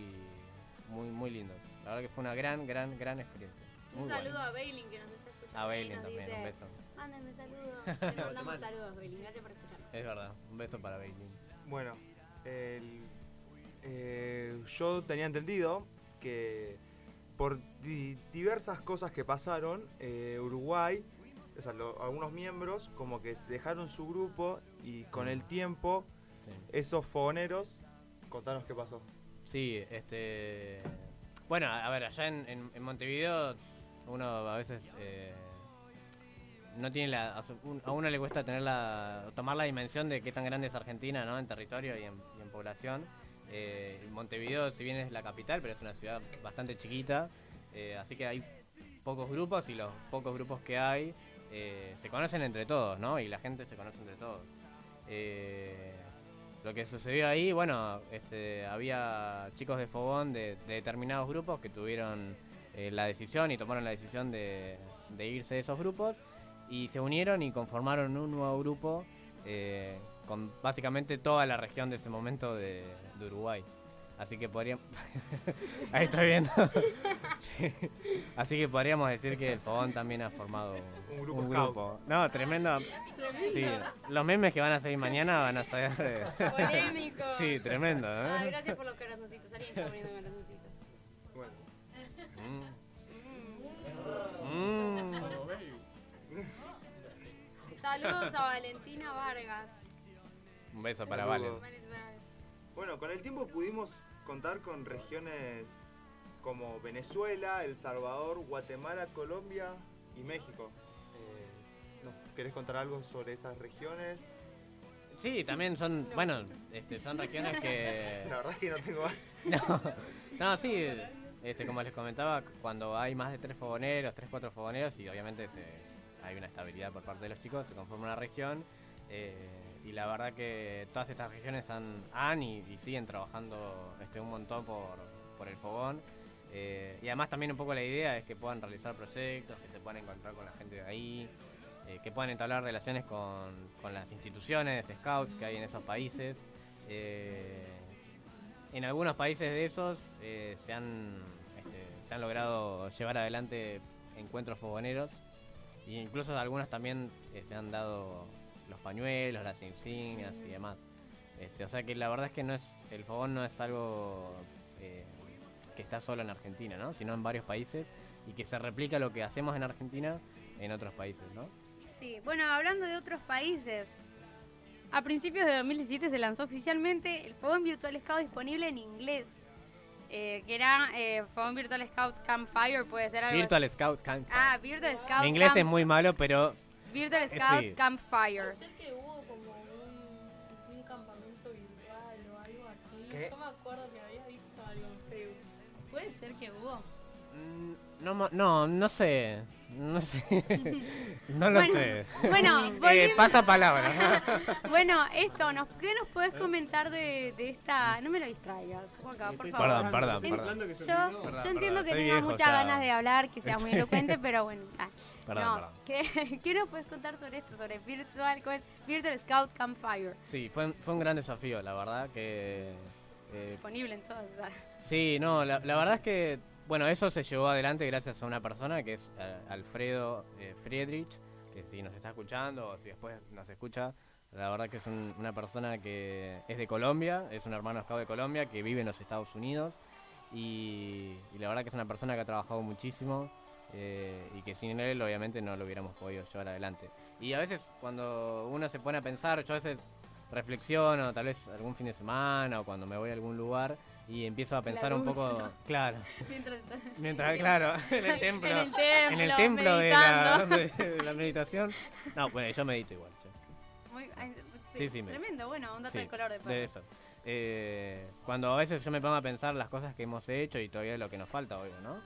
muy, muy lindos. La verdad que fue una gran, gran, gran experiencia. Muy Un saludo a Bailin que nos está escuchando. A ahí, Bailin nos también, dice, un beso. Mándenme saludos. Le mandamos saludos, Bailin. Gracias por escucharnos. Es verdad, un beso para Bailey. Bueno, el- eh, yo tenía entendido que por di- diversas cosas que pasaron, eh, Uruguay, o sea, lo- algunos miembros como que se dejaron su grupo y con el tiempo esos fogoneros, contanos qué pasó. Sí, este. Bueno, a ver, allá en, en- en Montevideo uno a veces eh, no tiene la. A, uno le cuesta tener la, tomar la dimensión de qué tan grande es Argentina, ¿no? En territorio y en, población. Eh, Montevideo, si bien es la capital, pero es una ciudad bastante chiquita, eh, así que hay pocos grupos y los pocos grupos que hay eh, se conocen entre todos, ¿no? Y la gente se conoce entre todos. Lo que sucedió ahí, bueno, este, había chicos de Fogón de, de determinados grupos que tuvieron la decisión y tomaron la decisión de, de irse de esos grupos y se unieron y conformaron un nuevo grupo eh, con básicamente toda la región de ese momento de, de Uruguay. Así que podríamos... Ahí estoy viendo. Sí. Así que podríamos decir que el Fogón también ha formado Un grupo scout. No, tremendo. Sí, los memes que van a salir mañana van a ser... eh, Polémico. Sí, tremendo, ¿eh? Ay, gracias por los corazoncitos. Alguien está poniendo corazoncitos. Bueno. Mm. Saludos a Valentina Vargas. Un beso para. Valen. Bueno, con el tiempo pudimos contar con regiones como Venezuela, El Salvador, Guatemala, Colombia y México. Eh, ¿nos ¿Querés contar algo sobre esas regiones? Sí, también son, bueno, este, son regiones que... La verdad es que no tengo... No, no, sí, este, como les comentaba, cuando hay más de tres fogoneros, tres, cuatro fogoneros, y obviamente se- hay una estabilidad por parte de los chicos, se conforma una región, eh, y la verdad que todas estas regiones han, y, siguen trabajando este, un montón por, por el fogón. Eh, y además también un poco la idea es que puedan realizar proyectos, que se puedan encontrar con la gente de ahí, eh, que puedan entablar relaciones con, con las instituciones, scouts que hay en esos países. En algunos países de esos se, han, este, se han logrado llevar adelante encuentros fogoneros e incluso algunos también eh, se han dado los pañuelos, las insignias y demás. Este, o sea que la verdad es que no es el fogón no es algo eh, que está solo en Argentina, ¿no? sino en varios países y que se replica lo que hacemos en Argentina en otros países, ¿no? Sí, bueno, hablando de otros países, a principios de 2017 se lanzó oficialmente el Fogón Virtual Scout disponible en inglés, eh, que era eh, Fogón Virtual Scout Campfire, puede ser algo Virtual así. Scout Camp. Ah, Virtual Scout Mi inglés es Camp- muy malo, pero Virtual eh, Scout sí. Campfire. Sé que hubo como un, un campamento virtual o algo así. ¿Qué? Yo me acuerdo que había visto algo en Facebook. Puede ser que hubo. Mm, no, mo- no, no sé. No sé. no lo Bueno, sé. bueno, Eh, pasa palabra. bueno, esto, nos, ¿qué nos puedes comentar de, de esta? No me lo distraigas, Juanca, por favor. Perdón, perdón, En- perdón. Yo, Perdón, yo perdón, entiendo que tengas muchas ganas de hablar, que seas muy elocuente, pero bueno. ah. Perdón, no, perdón. ¿qué, qué nos puedes contar sobre esto? Sobre Virtual, ¿cómo es? Virtual Scout Campfire. Sí, fue, fue un gran desafío, la verdad que... eh, Disponible en todas. Sí, no, la, la verdad es que, bueno, eso se llevó adelante gracias a una persona que es eh, Alfredo eh, Friedrich, que si nos está escuchando o si después nos escucha, la verdad que es un- una persona que es de Colombia, es un hermano scout de Colombia que vive en los Estados Unidos y, y la verdad que es una persona que ha trabajado muchísimo eh, y que sin él obviamente no lo hubiéramos podido llevar adelante. Y a veces cuando uno se pone a pensar, yo a veces reflexiono, tal vez algún fin de semana o cuando me voy a algún lugar y empiezo a pensar un poco, ¿no? claro, Mientras, mientras, claro, en el templo, En el en el templo, de la, meditando. de la meditación. No, bueno, yo medito igual. che. Muy, Sí, sí, me- tremendo, bueno, un dato Sí, de color de de eso. Eh, cuando a veces yo me pongo a pensar las cosas que hemos hecho y todavía lo que nos falta, obvio, ¿no?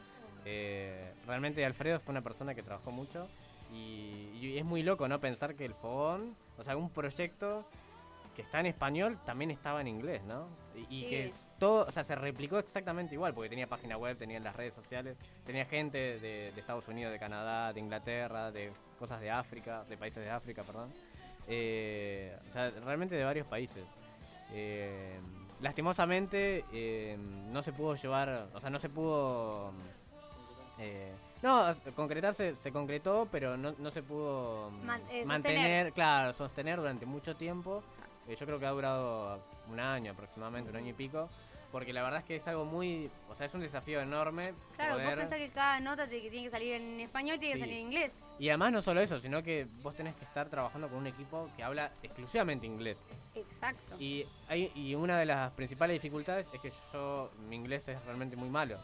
Eh, realmente Alfredo fue una persona que trabajó mucho y, y es muy loco, ¿no? Pensar que el fogón, o sea, un proyecto que está en español también estaba en inglés, ¿no? Y, y Sí. que todo, o sea, se replicó exactamente igual, porque tenía página web, tenía las redes sociales, tenía gente de, de Estados Unidos, de Canadá, de Inglaterra, de cosas de África, de países de África, perdón. Eh, o sea, realmente de varios países. Eh, lastimosamente eh, no se pudo llevar, o sea, no se pudo... eh, no, concretarse se concretó, pero no, no se pudo mm, Man- mantener, claro, sostener durante mucho tiempo. Yo creo que ha durado un año aproximadamente, un año y pico, porque la verdad es que es algo muy, o sea, es un desafío enorme Claro, poder... vos pensás que cada nota te- que tiene que salir en español tiene que salir en inglés. Y además no solo eso, sino que vos tenés que estar trabajando con un equipo que habla exclusivamente inglés. Exacto. Y, hay, y una de las principales dificultades es que yo, mi inglés es realmente muy malo.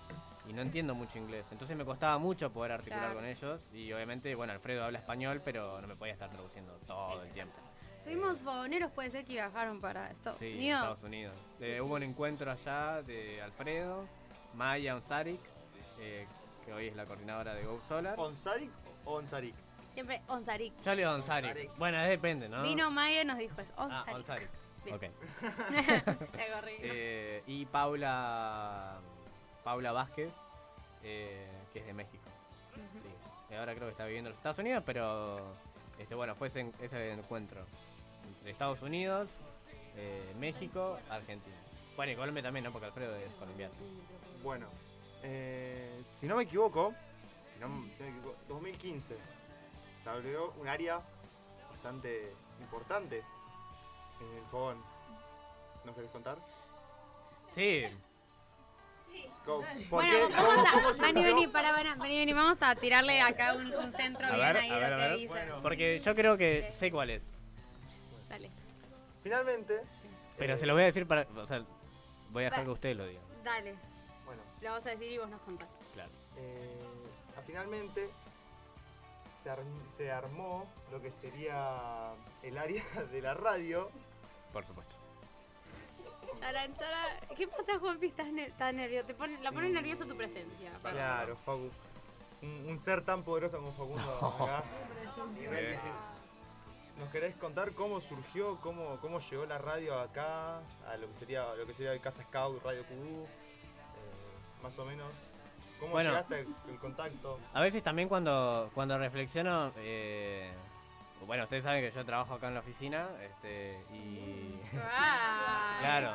Y no entiendo mucho inglés. Entonces me costaba mucho poder articular Claro. con ellos. Y obviamente, bueno, Alfredo habla español, pero no me podía estar traduciendo todo el tiempo. Tuvimos fogoneros, puede ser que viajaron para Estados Sí, Unidos. Estados Unidos. Eh, hubo un encuentro allá de Alfredo, Maya Onsarik, eh, que hoy es la coordinadora de Go Solar. ¿Onsarik o Onsarik? Siempre Onsarik. Yo le digo Onsarik. Bueno, depende, ¿no? Vino Maya y nos dijo eso. Ah, Onsarik. Onsarik. Bien. Ok. La corrí. Eh, y Paula Paula Vázquez, eh, que es de México. Sí. Y ahora creo que está viviendo en los Estados Unidos, pero este bueno, fue ese, ese encuentro entre Estados Unidos, eh, México, Argentina. Bueno, y Colombia también, ¿no? Porque Alfredo es colombiano. Bueno, eh, si no me equivoco, si no, si no me equivoco, 2015 se abrió un área bastante importante en el fogón. ¿Nos querés contar? Sí. ¿Cómo- por Bueno, vamos ¿Cómo- a. cómo Vení, vení, para, para, vení, vení, vamos a tirarle acá un, un centro A bien ver, ahí a ver, lo a que ver. dice. Porque yo creo que sé cuál es. Finalmente, Pero eh, se lo voy a decir para. O sea, voy a dejar que usted lo diga. Dale. Bueno, Lo vamos a decir y vos nos contás. Claro. eh, finalmente se, ar- se armó lo que sería el área de la radio. Por supuesto. Charan, charan. ¿Qué pasa, Juanpi? Estás, ner- estás nervioso. Te pone, la pone nerviosa tu presencia. perdón. Claro, Facu. Un, un ser tan poderoso como Facundo acá. ¿Nos queréis contar cómo surgió, cómo, cómo llegó la radio acá, a lo que sería, lo que sería el Casa Scout, Radio QU? Eh, más o menos. ¿Cómo Bueno. llegaste el contacto? A veces también cuando, cuando reflexiono, eh, bueno, ustedes saben que yo trabajo acá en la oficina, este, y... claro,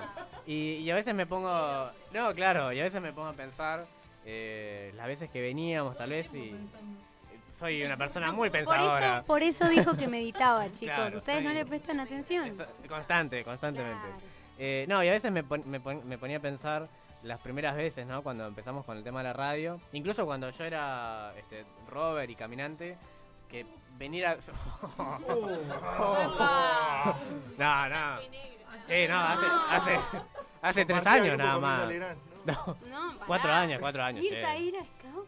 y, y a veces me pongo, no, claro, y a veces me pongo a pensar eh, las veces que veníamos tal vez y soy una persona muy Por pensadora. eso, por eso dijo que meditaba, chicos. Claro, Ustedes no le prestan atención. Eso, constante, constantemente. Eh, no, y a veces me, pon- me, pon- me ponía a pensar las primeras veces, ¿no? Cuando empezamos con el tema de la radio. Incluso cuando yo era este, rover y caminante, que venir a... no, no. Sí, no, hace, hace, hace tres años nada más. No, cuatro años, cuatro años. Mirta che.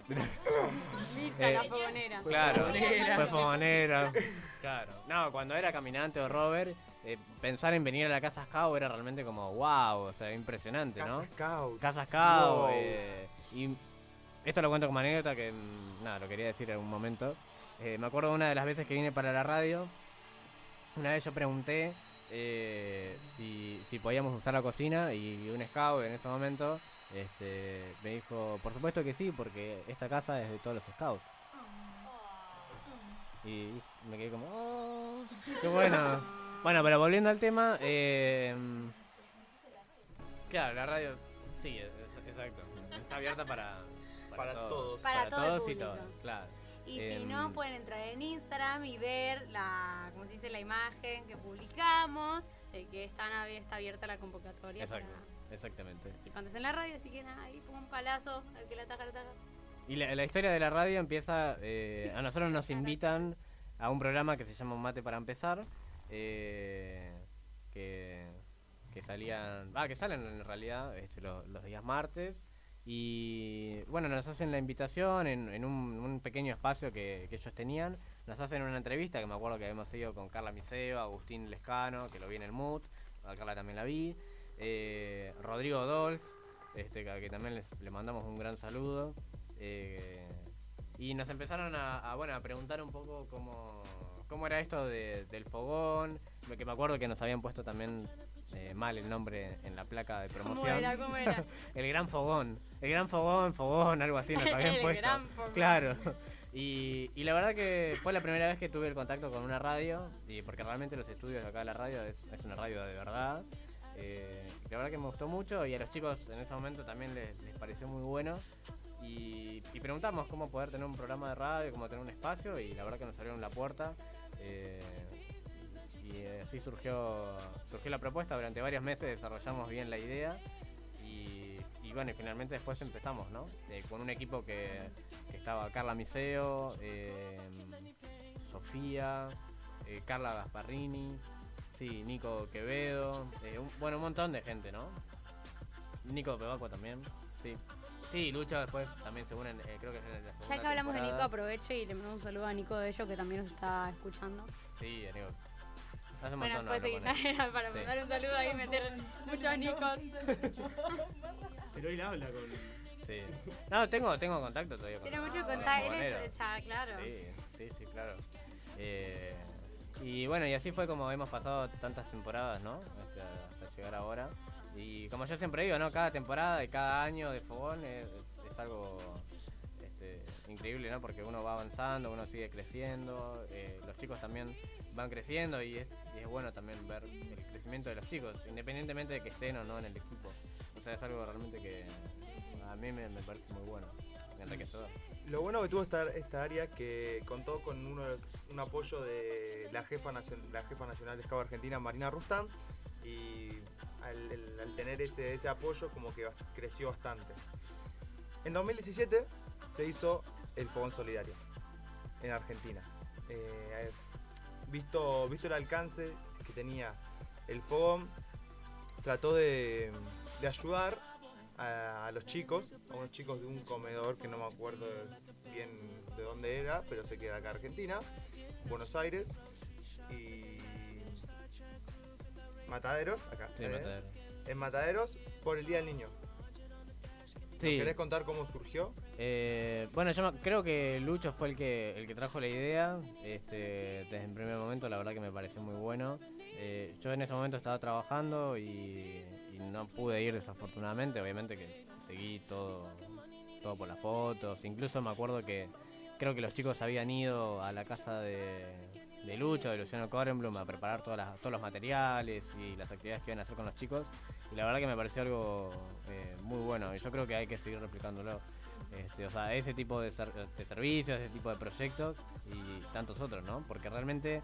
Mirta, Eh, la fogonera. Claro, Fogonera. fue fogonera. Claro. No, cuando era caminante o rover, eh, pensar en venir a la casa Scout era realmente como wow, o sea, impresionante, ¿no? Casa Scout. Casa Scout. Wow. eh, y esto lo cuento como anécdota que, mm, nada, lo quería decir en un momento. Eh, me acuerdo una de las veces que vine para la radio. Una vez yo pregunté eh, si, si podíamos usar la cocina y un scout en ese momento este, me dijo, por supuesto que sí, porque esta casa es de todos los scouts. Y me quedé como, oh, qué bueno. Bueno, pero volviendo al tema, eh, claro, la radio, sí, es- es- exacto. Está abierta para, Para todos. Para todo el todos y claro. Y si Em, no, pueden entrar en Instagram y ver la, como se dice, la imagen que publicamos, de que están está abierta la convocatoria Exacto, para exactamente. participantes en la radio, así que nada, ahí pongo un palazo, al que la taca, la taca. Y la, la historia de la radio empieza, eh, a nosotros nos invitan a un programa que se llama Mate para empezar, eh, que, que salían, ah, que salen en realidad este, lo- los días martes. Y bueno, nos hacen la invitación en, en un, un pequeño espacio que, que ellos tenían. Nos hacen una entrevista que me acuerdo que habíamos ido con Carla Miseo, Agustín Lescano, que lo vi en el MUT, a Carla también la vi, eh, Rodrigo Dols, este, que, también les, le mandamos un gran saludo. eh, y nos empezaron a, a, bueno, a preguntar un poco cómo, cómo era esto de- del fogón, que me acuerdo que nos habían puesto también eh, mal el nombre en la placa de ¿Cómo promoción. era? ¿Cómo era? el gran fogón. El gran fogón, fogón, algo así nos habían El puesto. gran fogón. Claro. Y, y la verdad que fue la primera vez que tuve el contacto con una radio, y porque realmente los estudios de acá de la radio es, es una radio de verdad. Eh, la verdad que me gustó mucho y a los chicos en ese momento también les, les pareció muy bueno. Y, y preguntamos cómo poder tener un programa de radio, cómo tener un espacio y la verdad que nos abrieron la puerta. eh, y así surgió, surgió la propuesta, durante varios meses desarrollamos bien la idea y, y bueno, y finalmente después empezamos, ¿no? Eh, con un equipo que, estaba Carla Miseo, eh, Sofía, eh, Carla Gasparrini, sí, Nico Quevedo, eh, un- bueno, un montón de gente, ¿no? Nico Pebaco también, sí. Sí, Lucho después también se unen, eh, creo que es en la segunda Ya que hablamos de Nico, aprovecho y le mando un saludo a Nico de ello que también nos está escuchando. Sí, Nico. Hace un Bueno, montón no pues él. era para Sí. mandar un saludo ahí y meter muchos Nicos. Pero él habla con. Sí. No, tengo, tengo contacto todavía con Tiene mucho con que los contar, él fogoneros. es, ya, claro. Sí, sí, sí, claro. Eh, y bueno, y así fue como hemos pasado tantas temporadas, ¿no? Hasta, hasta llegar ahora. Y como yo siempre digo, ¿no? Cada temporada y cada año de Fogón es, es- es algo este, increíble, ¿no? Porque uno va avanzando, uno sigue creciendo, eh, los chicos también van creciendo y es, y es bueno también ver el crecimiento de los chicos, independientemente de que estén o no en el equipo. O sea, es algo realmente que a mí me, me parece muy bueno, enriquecedor. Lo bueno que tuvo esta, esta área que contó con uno, un apoyo de la jefa, la jefa nacional de Scout Argentina, Marina Rustán, y al, tener ese, ese apoyo como que creció bastante. En 2017 se hizo el Fogón Solidario en Argentina. Eh, visto, visto el alcance que tenía el Fogón, trató de, de ayudar a, a los chicos, a unos chicos de un comedor que no me acuerdo bien de dónde era, pero sé que era acá Argentina, Buenos Aires y Mataderos, acá. Sí, ¿eh? Mataderos. En Mataderos por el Día del Niño. Sí. ¿Querés contar cómo surgió? Eh, bueno, yo creo que Lucho fue el que el que trajo la idea. Este, desde el primer momento, la verdad que me pareció muy bueno. Eh, yo en ese momento estaba trabajando y, no pude ir desafortunadamente. Obviamente que seguí todo todo por las fotos. Incluso me acuerdo que creo que los chicos habían ido a la casa de, de Lucho, de Luciano Korenblum, a preparar todas las- todos los materiales y las actividades que iban a hacer con los chicos. Y la verdad que me pareció algo eh, muy bueno. Y yo creo que hay que seguir replicándolo. Este, o sea, ese tipo de, de servicios, ese tipo de proyectos y tantos otros, ¿no? Porque realmente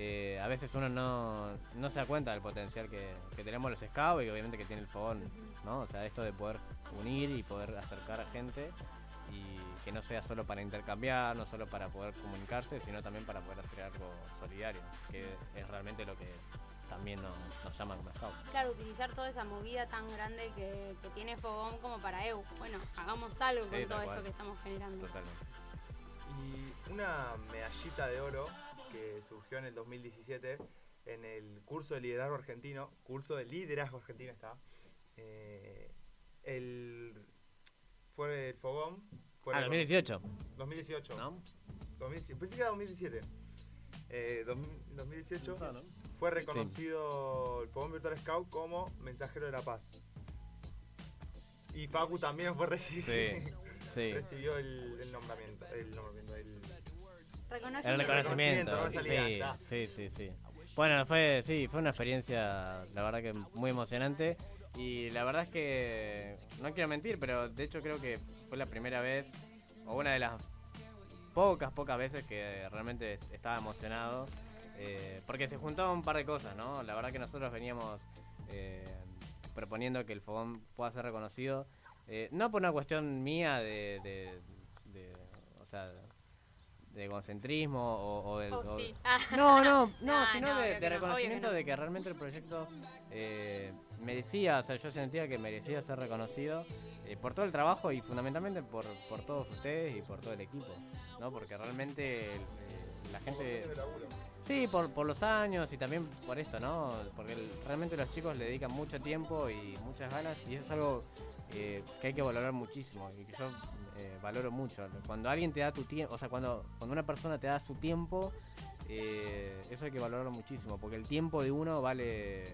eh, a veces uno no, no se da cuenta del potencial que, que tenemos los scouts y obviamente que tiene el fogón, ¿no? O sea, esto de poder unir y poder acercar a gente y que no sea solo para intercambiar, no solo para poder comunicarse, sino también para poder hacer algo solidario, que es realmente lo que también nos, nos llama como scout. Claro, utilizar toda esa movida tan grande que, que tiene Fogón como para EU. Bueno, hagamos algo Sí, con todo cual. esto que estamos generando. Totalmente. Y una medallita de oro que surgió en el 2017 en el curso de liderazgo argentino, curso de liderazgo argentino está, eh, el, fue el Fogón. Fue Ah, recono- 2018. 2018. ¿No? 2017, pensé que era 2017. Eh, dos- 2018 Ah, ¿no? fue reconocido el Fogón Virtual Scout como mensajero de la paz. Y Facu también fue recibido. Sí, sí. Recibió el, el nombramiento. El nombramiento, el, El reconocimiento, sí, sí, sí, sí. Bueno, fue, sí, fue una experiencia, la verdad que muy emocionante. Y la verdad es que, no quiero mentir, pero de hecho creo que fue la primera vez, o una de las pocas, pocas veces que realmente estaba emocionado. eh, porque se juntaban un par de cosas, ¿no? La verdad que nosotros veníamos eh, proponiendo que el fogón pueda ser reconocido. eh, no por una cuestión mía de, de- de- o sea, de egocentrismo o, o del- Oh, o- sí. Ah. no, no, no, Ah, sino no, de, reconocimiento no. de que realmente el proyecto eh, merecía, o sea, yo sentía que merecía ser reconocido eh, por todo el trabajo y fundamentalmente por, por todos ustedes y por todo el equipo, ¿no? Porque realmente eh, la gente... Sí, por, por los años y también por esto, ¿no? Porque el- realmente los chicos le dedican mucho tiempo y muchas ganas y eso es algo eh, que hay que valorar muchísimo y que yo eh, valoro mucho. Cuando alguien te da tu tiempo, o sea, cuando, cuando una persona te da su tiempo, eh, eso hay que valorarlo muchísimo porque el tiempo de uno vale,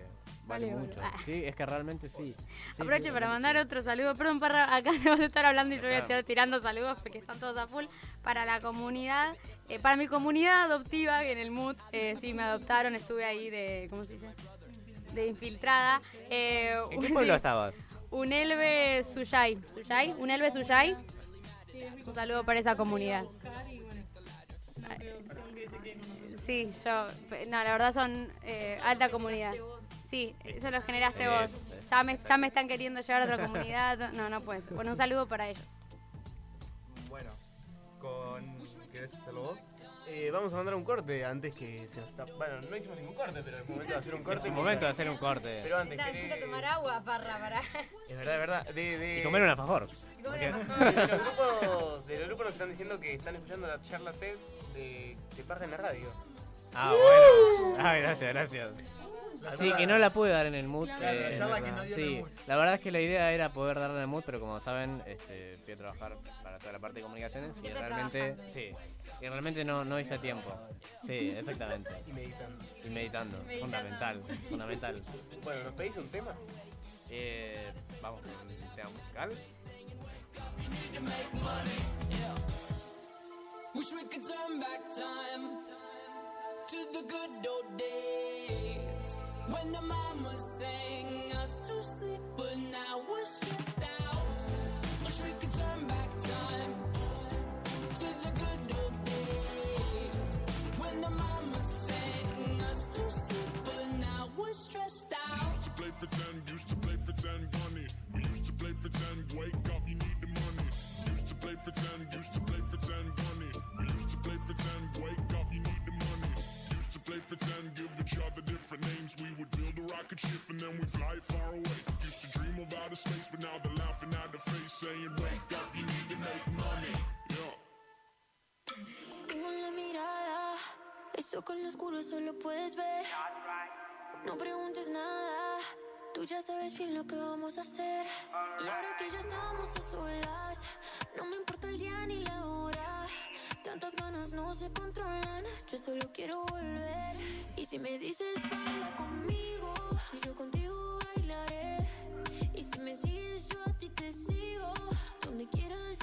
vale, Vale, mucho. ah. Sí, es que realmente sí. Sí, Aprovecho sí, para sí, mandar otro saludo. Perdón, Parra, acá me vas a estar hablando y yo voy a estar tirando saludos porque están todos a full. Para la comunidad, eh, para mi comunidad adoptiva en el MUT, eh, sí, me adoptaron, estuve ahí de, ¿cómo se dice? De infiltrada. Eh, ¿En qué un- pueblo estabas? Unelve Suyay. ¿Suyay? Unelve Suyay. Un saludo para esa comunidad. Sí, yo. No, la verdad son eh, alta comunidad. Sí, eso lo generaste vos. Ya me, ya me están queriendo llevar a otra comunidad. No, no puede ser. Bueno, un saludo para ellos. Bueno, con. ¿Querés hacerlo vos? Eh, vamos a mandar un corte antes que se nos está. Bueno, no hicimos ningún corte, pero es momento de hacer un corte. Es el momento de hacer un corte. Pero antes, Necesito ¿querés- tomar agua, Parra, para. Es verdad, es verdad. De, de... Y comer un alfajor. comer un De los grupos, de los grupos nos están diciendo que están escuchando la charla TED de, de Parra en la radio. Ah, bueno. Ay, gracias, gracias. Sí, que no la pude dar en el mood. Claro, la eh, charla es que no verdad. dio en el sí, mood. la verdad es que la idea era poder darla en el mood, pero como saben, este, fui a trabajar para toda la parte de comunicaciones y realmente, trabajando. sí, y realmente no, no hice tiempo. Sí, exactamente. Y meditando. Y meditando, Meditando. fundamental, fundamental. Bueno, ¿nos pedís un tema? Eh, vamos con un tema musical. Wish we could turn back time to the good old days when the mama sang us to sleep, but now we're stressed out. Wish we could turn back play pretend, used to play pretend, bunny. We used to play pretend, wake up, you need the money. Used to play pretend, used to play pretend, bunny. We used to play pretend, wake up, you need the money. Used to play pretend, give each other different names. We would build a rocket ship and then we fly far away. Used to dream of outer space, but now they're laughing at the face, saying, wake up, you need to make money. Yeah. Tengo la mirada, eso con lo oscuro solo puedes ver. No preguntes nada, tú ya sabes bien lo que vamos a hacer. Y ahora que ya estamos a solas, no me importa el día ni la hora. Tantas ganas no se controlan, yo solo quiero volver. Y si me dices baila conmigo, yo contigo bailaré. Y si me sigues, yo a ti te sigo. Donde quieras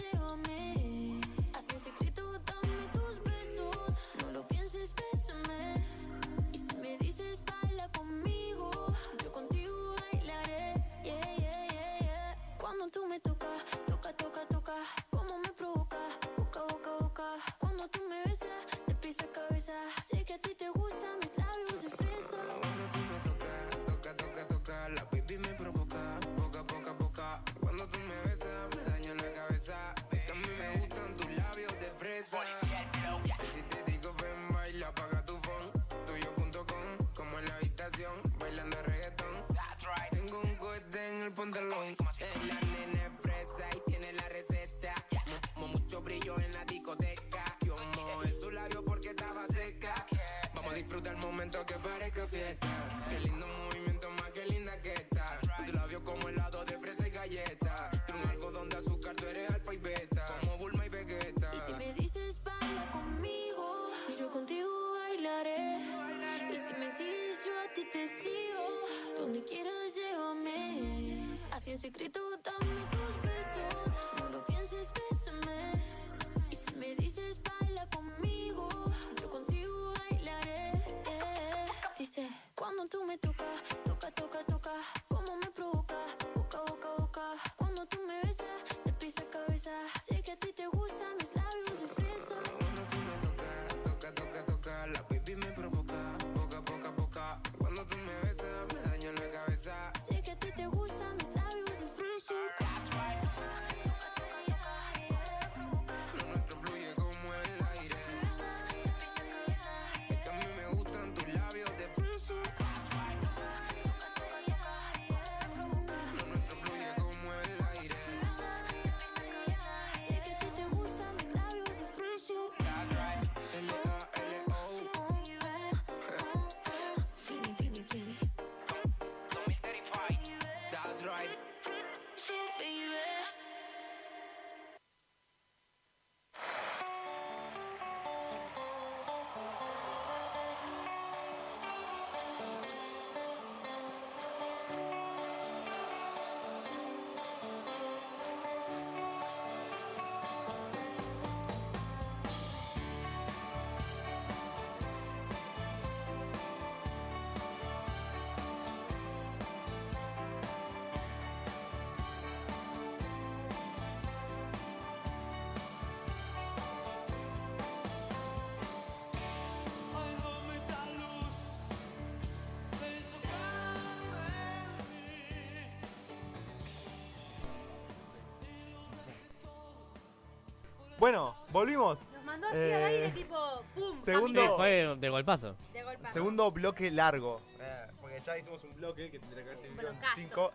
Bueno, volvimos. Nos mandó así al aire, Eh, tipo, pum, Segundo, Sí, fue de golpazo. De golpazo. segundo bloque largo. Eh, porque ya hicimos un bloque que tendría que haber sido Blocazo. 5.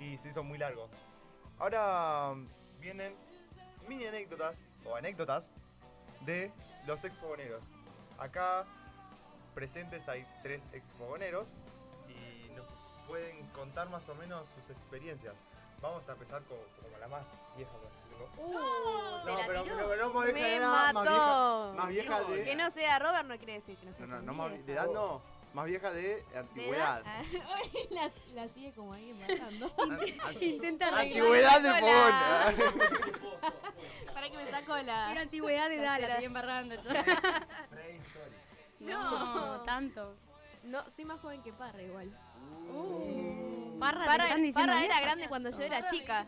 y se hizo muy largo. Ahora mm, vienen mini anécdotas o anécdotas de los exfogoneros. Acá presentes hay tres exfogoneros y nos pueden contar más o menos sus experiencias. Vamos a empezar con, como la más vieja. por Uh, No, te la pero- tiró. pero no más vieja de Me edad, más mató. vieja- más vieja de- Que no sea Robert no quiere decir que no sea No, no, tan no más, vieja. de edad no, más vieja de ¿De edad? antigüedad. Ah, hoy la, la sigue como ahí matando. Intenta Antigüedad de Hola. Para que me saco la. Pero antigüedad de edad, la estoy embarrando. No, No, tanto. No, soy más joven que Parra igual. Uh, Parra, ¿te Parra, están diciendo Parra era grande cuando yo era chica.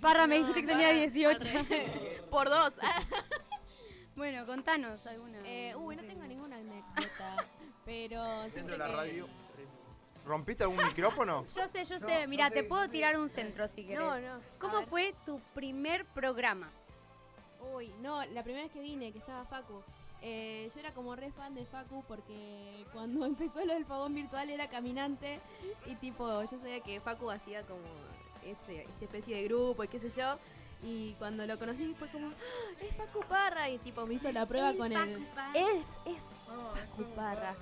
Parra, me dijiste que tenía 18. Por dos. bueno, contanos alguna. Eh, uy, no tengo ninguna anécdota. Pero Dentro de la radio. ¿Rompiste algún micrófono? Yo sé, yo sé. Mira, te puedo tirar un centro si querés. No, no. ¿Cómo fue tu primer programa? Uy, no, la primera vez que vine, que estaba Facu. eh, yo era como re fan de Facu porque cuando empezó lo del fogón virtual era caminante y tipo, yo sabía que Facu hacía como este, esta especie de grupo y qué sé yo. Y cuando lo conocí fue como, "Ah, es Facu Parra y tipo me hizo la prueba El con Facu él. Parra. Es, es Facu Parra.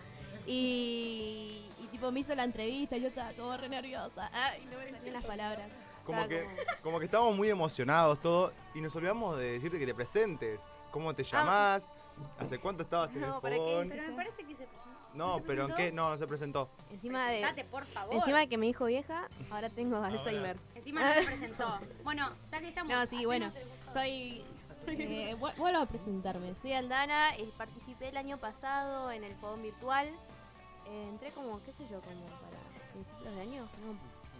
Y, y tipo me hizo la entrevista y yo estaba como re nerviosa. Ay, no me salían las palabras. Como Estaba que, como que estábamos muy emocionados todo y nos olvidamos de decirte que te presentes. ¿Cómo te llamás? ¿Hace cuánto estabas en Ah. No, el ¿para qué fogón? Pero me parece que se presentó. No, ¿Se pero ¿en qué? No, no se presentó. Encima de, Presentate, por favor. encima de que me dijo vieja, ahora tengo Alzheimer. Encima no se presentó. Bueno, ya que estamos. No, sí, bueno, el- soy... eh, vu- vuelvo a presentarme. Soy Aldana, eh, participé el año pasado en el fogón virtual. Eh, entré como, qué sé yo, como para principios de año.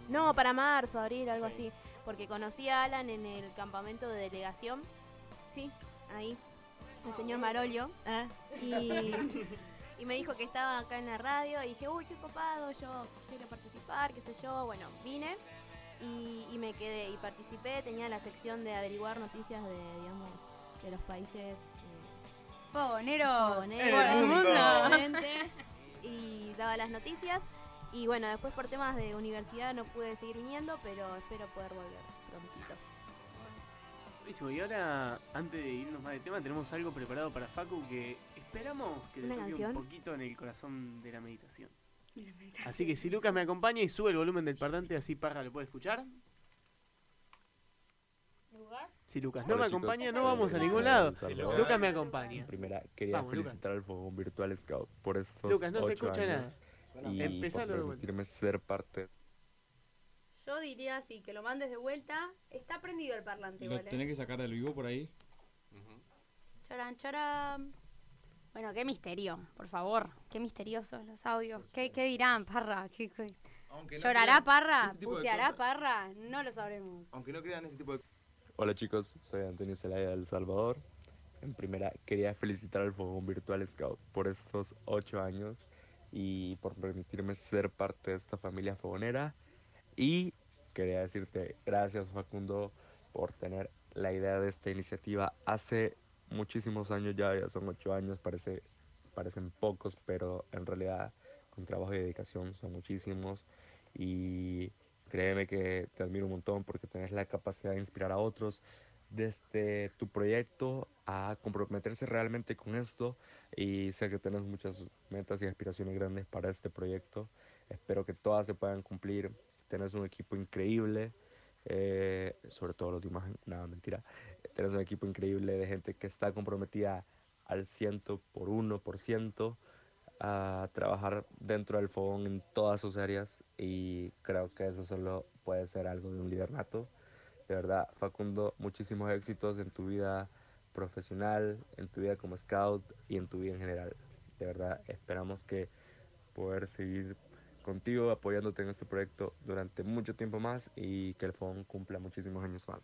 No, no, para marzo, abril, algo así. Porque conocí a Alan en el campamento de delegación. Sí, ahí. El señor Marolio. ah, y, y me dijo que estaba acá en la radio. Y dije, uy, qué copado, yo quiero participar, qué sé yo. Bueno, vine y, y me quedé y participé. Tenía la sección de averiguar noticias de, digamos, de los países. eh, Fogoneros. el mundo. Y daba las noticias. Y bueno, después por temas de universidad no pude seguir viniendo, pero espero poder volver. Buenísimo. Y ahora, antes de irnos más de tema, tenemos algo preparado para Facu que esperamos que le ¿Una toque canción? un poquito en el corazón de la meditación. Así que si Lucas me acompaña y sube el volumen del parlante, así Parra lo puede escuchar. Si Lucas no Hola, me chicos. acompaña, no Eh, vamos a Lucas ningún lado. Lucas me acompaña. Primera, quería Vamos, Lucas. felicitar al Fogón Virtual Scout por estos Lucas, no se escucha años nada. y Empezalo por permitirme ser parte Yo diría así, que lo mandes de vuelta. Está prendido el parlante Lo igual, ¿eh? tenés que sacar del vivo por ahí. Choran, choran. Bueno, qué misterio, por favor. Qué misteriosos los audios. ¿Qué, qué dirán, Parra? ¿Qué- qué- Aunque no ¿Llorará crean Parra? este tipo de ¿Puteará cosas. Parra? No lo sabremos. Aunque no crean este tipo de Hola chicos, soy Antonio Zelaya del Salvador. En primera, quería felicitar al Fogón Virtual Scout por estos ocho años y por permitirme ser parte de esta familia fogonera. Y quería decirte gracias Facundo por tener la idea de esta iniciativa hace muchísimos años ya, ya son ocho años, parece, parecen pocos, pero en realidad con trabajo y dedicación son muchísimos. Y créeme que te admiro un montón porque tenés la capacidad de inspirar a otros desde tu proyecto a comprometerse realmente con esto y sé que tenés muchas metas y aspiraciones grandes para este proyecto. Espero que todas se puedan cumplir. Tenés un equipo increíble, eh, sobre todo los de imagen, nada, mentira. Tenés un equipo increíble de gente que está comprometida al ciento por uno por ciento a trabajar dentro del fogón en todas sus áreas y creo que eso solo puede ser algo de un líder. De verdad, Facundo, muchísimos éxitos en tu vida profesional, en tu vida como scout y en tu vida en general. De verdad, esperamos que poder seguir contigo apoyándote en este proyecto durante mucho tiempo más y que el fogón cumpla muchísimos años más.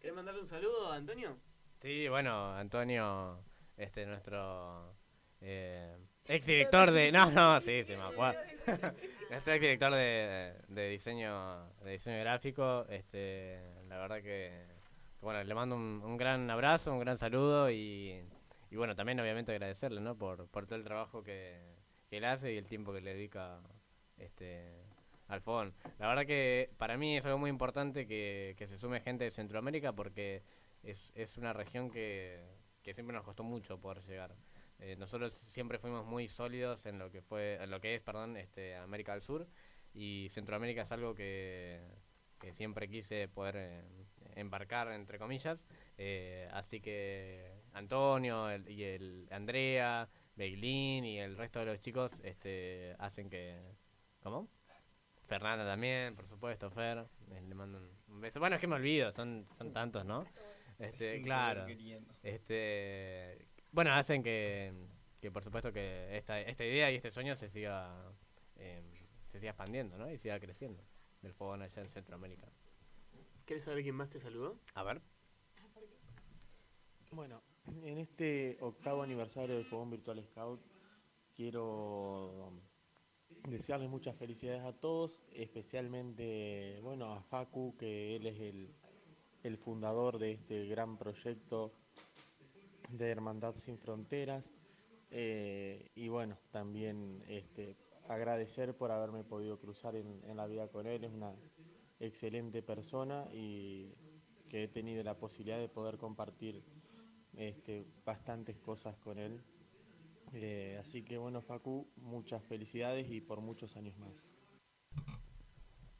¿Querés mandarle un saludo a Antonio? Sí, bueno, Antonio, este nuestro eh, ex director de. No, no, sí, sí, me acuerdo. nuestro ex director de, de diseño de diseño gráfico. Este, la verdad que, que bueno, le mando un, un gran abrazo, un gran saludo y, y bueno, también obviamente agradecerle, ¿no? Por, por todo el trabajo que, que él hace y el tiempo que le dedica este al fogón. La verdad que para mí es algo muy importante que, que se sume gente de Centroamérica porque es, es una región que, que siempre nos costó mucho poder llegar. Eh, nosotros siempre fuimos muy sólidos en lo que fue, en lo que es, perdón, este América del Sur y Centroamérica es algo que, que siempre quise poder eh, embarcar entre comillas. Eh, así que Antonio el- y el Andrea, Beilín y el resto de los chicos este hacen que ¿Cómo? Fernanda también, por supuesto, Fer. eh, Le mando un- beso. Bueno, es que me olvido, son, son tantos, ¿no? Este, claro. Este, bueno, hacen que, que por supuesto que esta, esta idea y este sueño se siga eh, se siga expandiendo, ¿no? Y siga creciendo del fogón allá en Centroamérica. ¿Querés saber quién más te saludó? A ver. Bueno, en este octavo aniversario del Fogón Virtual Scout quiero desearles muchas felicidades a todos, especialmente bueno a Facu, que él es el, fundador de este gran proyecto de Hermandad Sin Fronteras. eh, y bueno, también este, agradecer por haberme podido cruzar en la vida con él, es una excelente persona y que he tenido la posibilidad de poder compartir este, bastantes cosas con él. Eh, así que bueno, Facu, muchas felicidades y por muchos años más.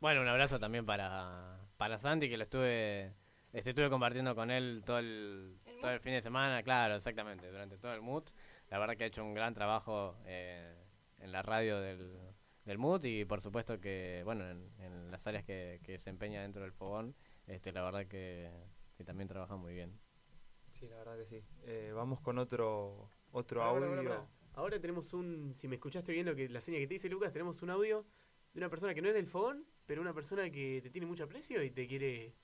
Bueno, un abrazo también para, para Santi, que lo estuve, este, estuve compartiendo con él todo el, todo el fin de semana, claro, exactamente, durante todo el MUT. La verdad que ha hecho un gran trabajo eh, en la radio del, del MUT y por supuesto que, bueno, en, en las áreas que, que desempeña dentro del fogón, este, la verdad que, que también trabaja muy bien. Sí, la verdad que sí. Eh, vamos con otro otro Pará, audio. pará, pará. Ahora tenemos un, si me escuchaste bien lo que la seña que te dice Lucas, tenemos un audio de una persona que no es del fogón, pero una persona que te tiene mucho aprecio y te quiere,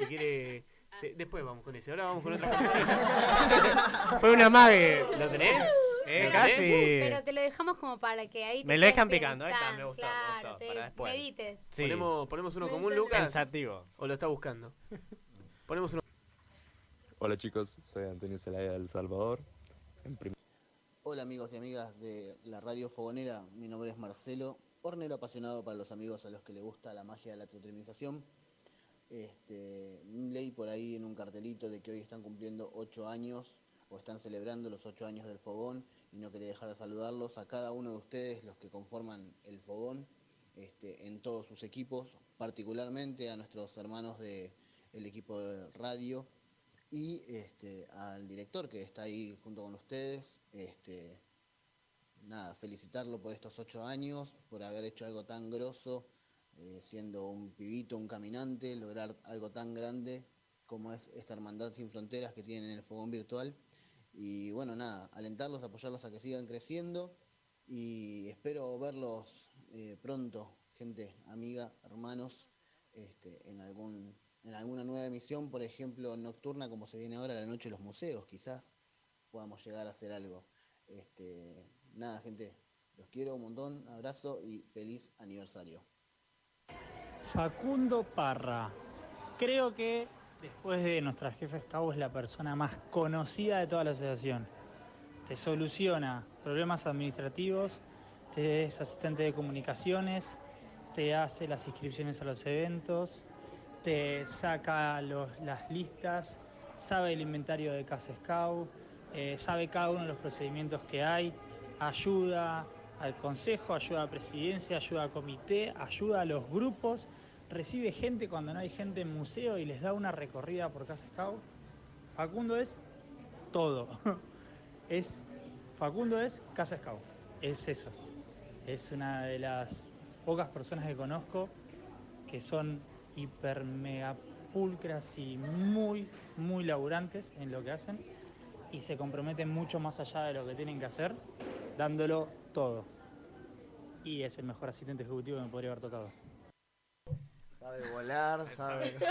te quiere. te- después vamos con ese. Ahora vamos con otra persona. Fue una mague. ¿Lo tenés? Eh, Pero- casi. Pero te lo dejamos como para que ahí te Me lo dejan picando, ahí está, me gustó, me claro, gustó, te para después. medites. Sí. Ponemos, ponemos uno Me común. Lucas. Pensativo. O lo está buscando. Ponemos uno. Hola chicos, soy Antonio Zelaya del Salvador. En Hola amigos y amigas de la radio fogonera, mi nombre es Marcelo, hornero apasionado para los amigos a los que le gusta la magia de la totrimización. Este, leí por ahí en un cartelito de que hoy están cumpliendo ocho años o están celebrando los ocho años del fogón y no quería dejar de saludarlos a cada uno de ustedes, los que conforman el fogón, este, en todos sus equipos, particularmente a nuestros hermanos del equipo de radio y este, al director que está ahí junto con ustedes. Este, nada, felicitarlo por estos ocho años, por haber hecho algo tan grosso, eh, siendo un pibito, un caminante, lograr algo tan grande como es esta hermandad sin fronteras que tienen en el fogón virtual. Y bueno, nada, alentarlos, apoyarlos a que sigan creciendo y espero verlos eh, pronto, gente, amiga, hermanos, este, en, algún, en alguna nueva emisión, por ejemplo, nocturna, como se viene ahora, la noche de los museos, quizás podamos llegar a hacer algo. Este, nada, gente, los quiero un montón, abrazo y feliz aniversario. Facundo Parra. Creo que después de nuestra jefa Scout es la persona más conocida de toda la asociación. Te soluciona problemas administrativos, te es asistente de comunicaciones, te hace las inscripciones a los eventos, te saca las listas, sabe el inventario de Casa Scout, eh, sabe cada uno de los procedimientos que hay, ayuda al consejo, ayuda a presidencia, ayuda al comité, ayuda a los grupos, recibe gente cuando no hay gente en museo y les da una recorrida por Casa Scout. Facundo es todo. Es Facundo es Casa Scout. Es eso. Es una de las pocas personas que conozco que son hiper mega pulcras y muy, muy laburantes en lo que hacen y se comprometen mucho más allá de lo que tienen que hacer, dándolo todo. Y es el mejor asistente ejecutivo que me podría haber tocado. Sabe volar, sabe.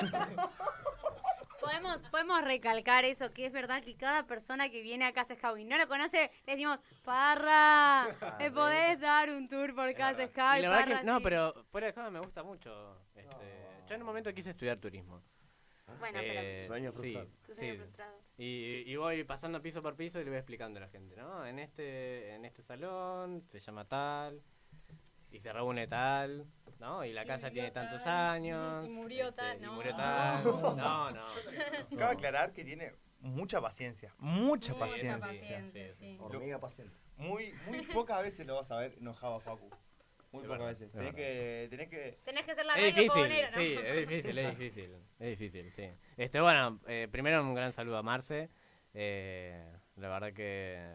Podemos, podemos recalcar eso, que es verdad que cada persona que viene a Casa Scout y no lo conoce, le decimos, Parra, ¿me podés dar un tour por Casa Scout? Y la verdad Parra, que, no, pero fuera de joda me gusta mucho. Este, Yo en un momento quise estudiar turismo. Bueno, pero- Eh, Sueño sí, frustrado. Tu sueño sí. frustrado. Y, y voy pasando piso por piso y le voy explicando a la gente, ¿no? En este, en este salón se llama tal, y se reúne tal, ¿no? Y la Y casa tiene tantos años. y murió este, tal, y no. murió tal. No, no. Cabe aclarar que tiene mucha paciencia, mucha Mucha paciencia. paciencia, sí. Hormiga paciente. Muy, muy pocas veces lo vas a ver enojado a Facu. Muy Es pocas verdad, veces. es Tenés que, tenés que. Tenés que ser la Es radio difícil, fogonera, ¿no? sí, es difícil, es difícil, es difícil, sí. Este, bueno, eh, primero un gran saludo a Marce. eh, la verdad que,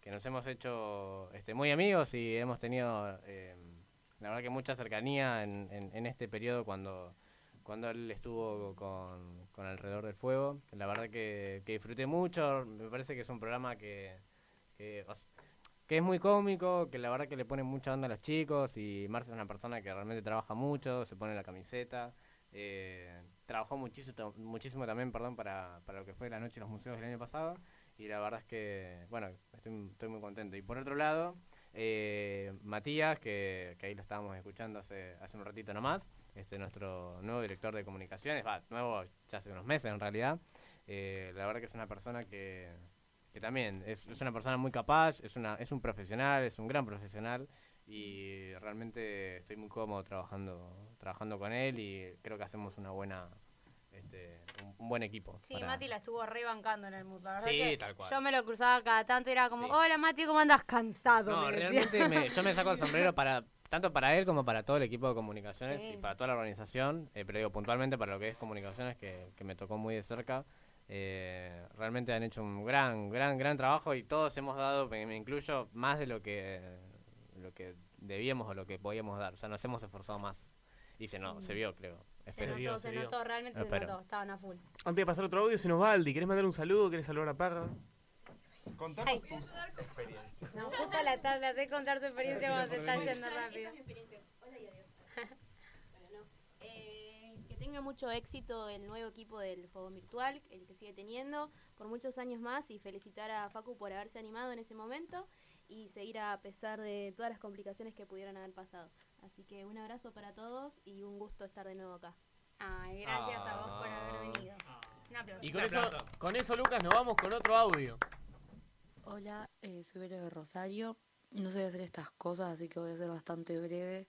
que nos hemos hecho este, muy amigos y hemos tenido, eh, la verdad que mucha cercanía en, en- en este periodo cuando, cuando él estuvo con, con Alrededor del Fuego. La verdad que, que disfruté mucho, me parece que es un programa que, que, que es muy cómico, que la verdad que le pone mucha onda a los chicos y Marce es una persona que realmente trabaja mucho, se pone la camiseta, eh, trabajó muchísimo, muchísimo también perdón, para, para lo que fue la noche de los museos del año pasado y la verdad es que, bueno, estoy, muy contento. Y por otro lado, eh, Matías, que, que ahí lo estábamos escuchando hace, hace un ratito nomás, este nuestro nuevo director de comunicaciones, va, nuevo ya hace unos meses en realidad, eh, la verdad que es una persona que, que también es, es una persona muy capaz, es, una, es un profesional, es un gran profesional y realmente estoy muy cómodo trabajando, trabajando con él y creo que hacemos una buena, este, un, un buen equipo. Sí, para- Mati la estuvo rebancando en el mood. La verdad Sí, que tal cual. Yo me lo cruzaba cada tanto y era como, hola Mati, ¿cómo andas? Cansado. No, me realmente me- yo me saco el sombrero para tanto para él como para todo el equipo de comunicaciones Sí. y para toda la organización, eh, pero digo puntualmente para lo que es comunicaciones que, que me tocó muy de cerca. Eh, realmente han hecho un gran, gran, gran trabajo y todos hemos dado, me, incluyo, más de lo que lo que debíamos o lo que podíamos dar. O sea, nos hemos esforzado más. Y se, no, Mm. se vio, creo. Se Espero. notó, se notó, realmente se notó, estaban a full. Antes de pasar otro audio, se nos va Aldi. ¿Querés mandar un saludo? ¿Querés saludar a Parra? Contanos tus experiencias. No, justo la tarde, hace contar tu experiencia cuando te está yendo rápido. Eh, que tenga mucho éxito el nuevo equipo del juego virtual, el que sigue teniendo, por muchos años más y felicitar a Facu por haberse animado en ese momento y seguir a pesar de todas las complicaciones que pudieron haber pasado. Así que un abrazo para todos y un gusto estar de nuevo acá. Ay, gracias a vos por haber venido. Un aplauso. Y con eso, con eso, Lucas, nos vamos con otro audio. Hola, eh, soy Vero de Rosario. No sé hacer estas cosas, así que voy a ser bastante breve.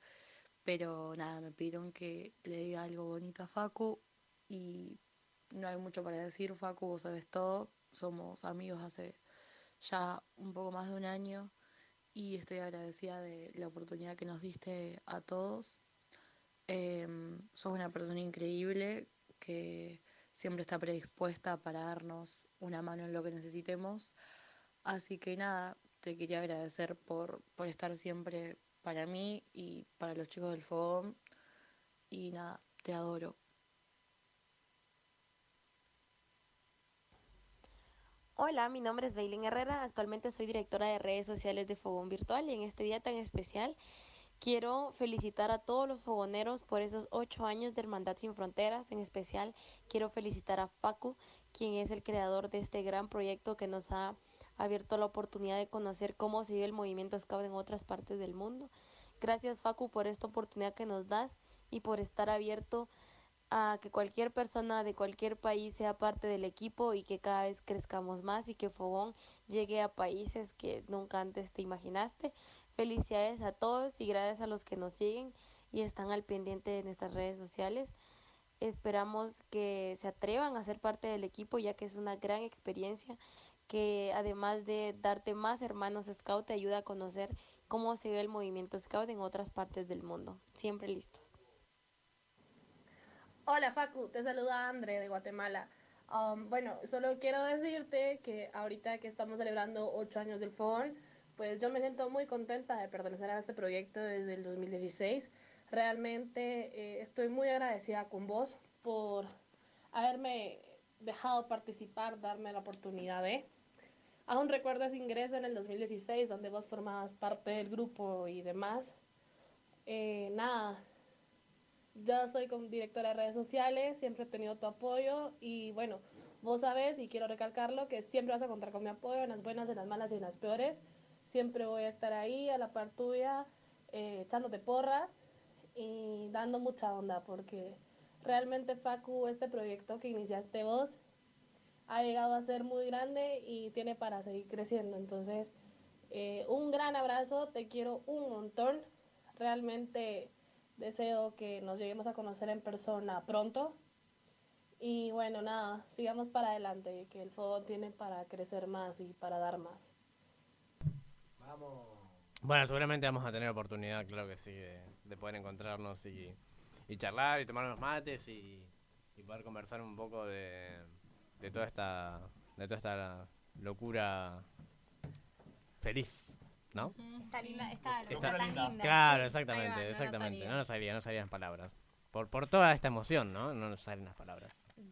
Pero nada, me pidieron que le diga algo bonito a Facu y no hay mucho para decir. Facu, vos sabes todo. Somos amigos hace ya un poco más de un año y estoy agradecida de la oportunidad que nos diste a todos. Em, sos una persona increíble que siempre está predispuesta para darnos una mano en lo que necesitemos. Así que nada, te quería agradecer por, por estar siempre para mí y para los chicos del fogón. Y nada, te adoro. Hola, mi nombre es Bailin Herrera. Actualmente soy directora de redes sociales de Fogón Virtual y en este día tan especial quiero felicitar a todos los fogoneros por esos ocho años de Hermandad Sin Fronteras. En especial quiero felicitar a Facu, quien es el creador de este gran proyecto que nos ha abierto la oportunidad de conocer cómo se vive el movimiento Scout en otras partes del mundo. Gracias Facu por esta oportunidad que nos das y por estar abierto a que cualquier persona de cualquier país sea parte del equipo y que cada vez crezcamos más y que Fogón llegue a países que nunca antes te imaginaste. Felicidades a todos y gracias a los que nos siguen y están al pendiente de nuestras redes sociales. Esperamos que se atrevan a ser parte del equipo ya que es una gran experiencia que además de darte más hermanos scout te ayuda a conocer cómo se ve el movimiento scout en otras partes del mundo. Siempre listos. Hola Facu, te saluda Andre de Guatemala. Um, bueno, solo quiero decirte que ahorita que estamos celebrando ocho años del FON, pues yo me siento muy contenta de pertenecer a este proyecto desde el 2016. Realmente eh, estoy muy agradecida con vos por haberme dejado participar, darme la oportunidad de. Aún recuerdo ese ingreso en el 2016 donde vos formabas parte del grupo y demás. Eh, nada, ya soy como directora de redes sociales, siempre he tenido tu apoyo y bueno, vos sabes y quiero recalcarlo que siempre vas a contar con mi apoyo en las buenas, en las malas y en las peores. Siempre voy a estar ahí a la par tuya, eh, echándote porras y dando mucha onda porque realmente Facu, este proyecto que iniciaste vos, ha llegado a ser muy grande y tiene para seguir creciendo. Entonces, eh, un gran abrazo, te quiero un montón. Realmente deseo que nos lleguemos a conocer en persona pronto. Y bueno, nada, sigamos para adelante, que el fuego tiene para crecer más y para dar más. Vamos. Bueno, seguramente vamos a tener oportunidad, claro que sí, de, de poder encontrarnos y, y charlar y tomar unos mates y, y poder conversar un poco de, de toda esta de toda esta locura feliz, ¿no? Está linda, está, Está- está tan linda. Claro, exactamente, va, exactamente. No nos salía, no salían las palabras. Por, por toda esta emoción, ¿no? No nos salen las palabras.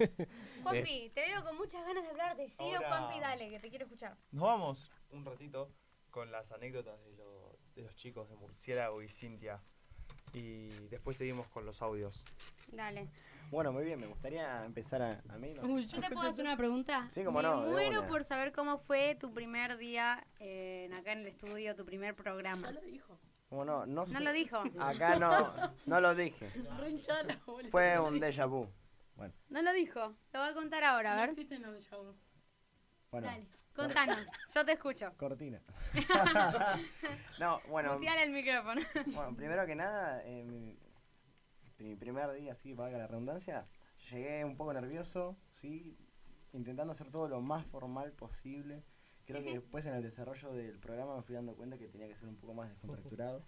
Eh, Juanpi, te veo con muchas ganas de hablar. Decido, Ahora- Juanpi, dale, que te quiero escuchar. Nos vamos un ratito con las anécdotas de, lo- de los chicos de Murciélago y Cintia. Y después seguimos con los audios. Dale. Bueno, muy bien, me gustaría empezar a, a mí. ¿no? ¿Yo te puedo hacer una pregunta? Sí, cómo Me no, muero por saber cómo fue tu primer día en- acá en el estudio, tu primer programa. lo dijo. ¿Cómo no? No, sé. lo dijo. Acá no, no lo dije. Fue un déjà vu. Bueno, No lo dijo. Lo voy a contar ahora, a No ver. existen los déjà vu. bueno. Dale, contanos. Yo te escucho. Cortina. no, bueno. Muteale el micrófono. Bueno, primero que nada, eh, mi, primer día, sí, valga la redundancia, llegué un poco nervioso, sí, intentando hacer todo lo más formal posible. Creo que después en el desarrollo del programa me fui dando cuenta que tenía que ser un poco más descontracturado.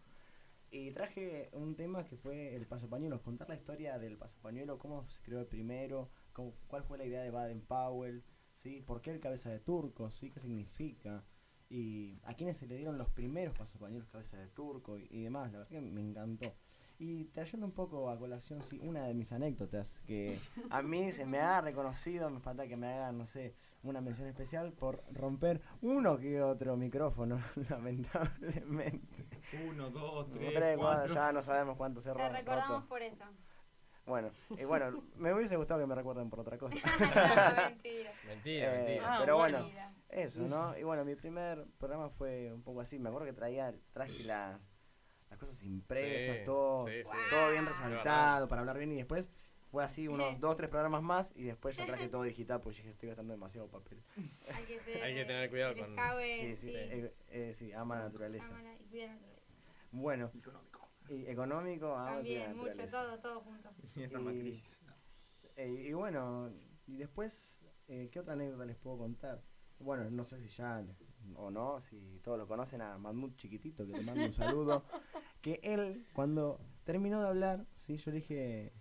Y traje un tema que fue el paso pañuelo, contar la historia del paso pañuelo, cómo se creó el primero, cómo- cuál fue la idea de Baden Powell, ¿sí? por qué el cabeza de turco, ¿sí? qué significa, y a quiénes se le dieron los primeros pasapañuelos cabeza de turco y, y demás, la verdad que me encantó. Y trayendo un poco a colación, sí, una de mis anécdotas, que a mí se me ha reconocido, me falta que me hagan, no sé, una mención especial por romper uno que otro micrófono, lamentablemente. Uno, dos, Tres, tres, cuatro, cuatro. ya no sabemos cuánto se Te ro- recordamos roto. por eso. Bueno, y bueno, me hubiese gustado que me recuerden por otra cosa. Mentira. Mentira, Eh, mentira. Ah, pero bueno. bueno, eso, ¿no? Y bueno, mi primer programa fue un poco así. Me acuerdo que traía, traje la- las cosas impresas, Sí, todo, sí, sí. todo bien Wow. resaltado para hablar bien. Y después fue así unos dos, tres programas más y después ya traje todo digital porque dije, estoy gastando demasiado papel. Hay que, ser, Hay que tener cuidado con- Sí, sí, sí. eh, eh, sí, ama la naturaleza. Ama la- y cuida la naturaleza. Bueno. Y económico, ama y cuida la También, mucho, naturaleza. todo, todo junto. Y crisis. eh, y bueno, y después, eh, ¿qué otra anécdota les puedo contar? Bueno, no sé si ya o no, si todos lo conocen a Mahmoud Chiquitito, que le mando un saludo. Que él, cuando terminó de hablar, sí, yo le dije,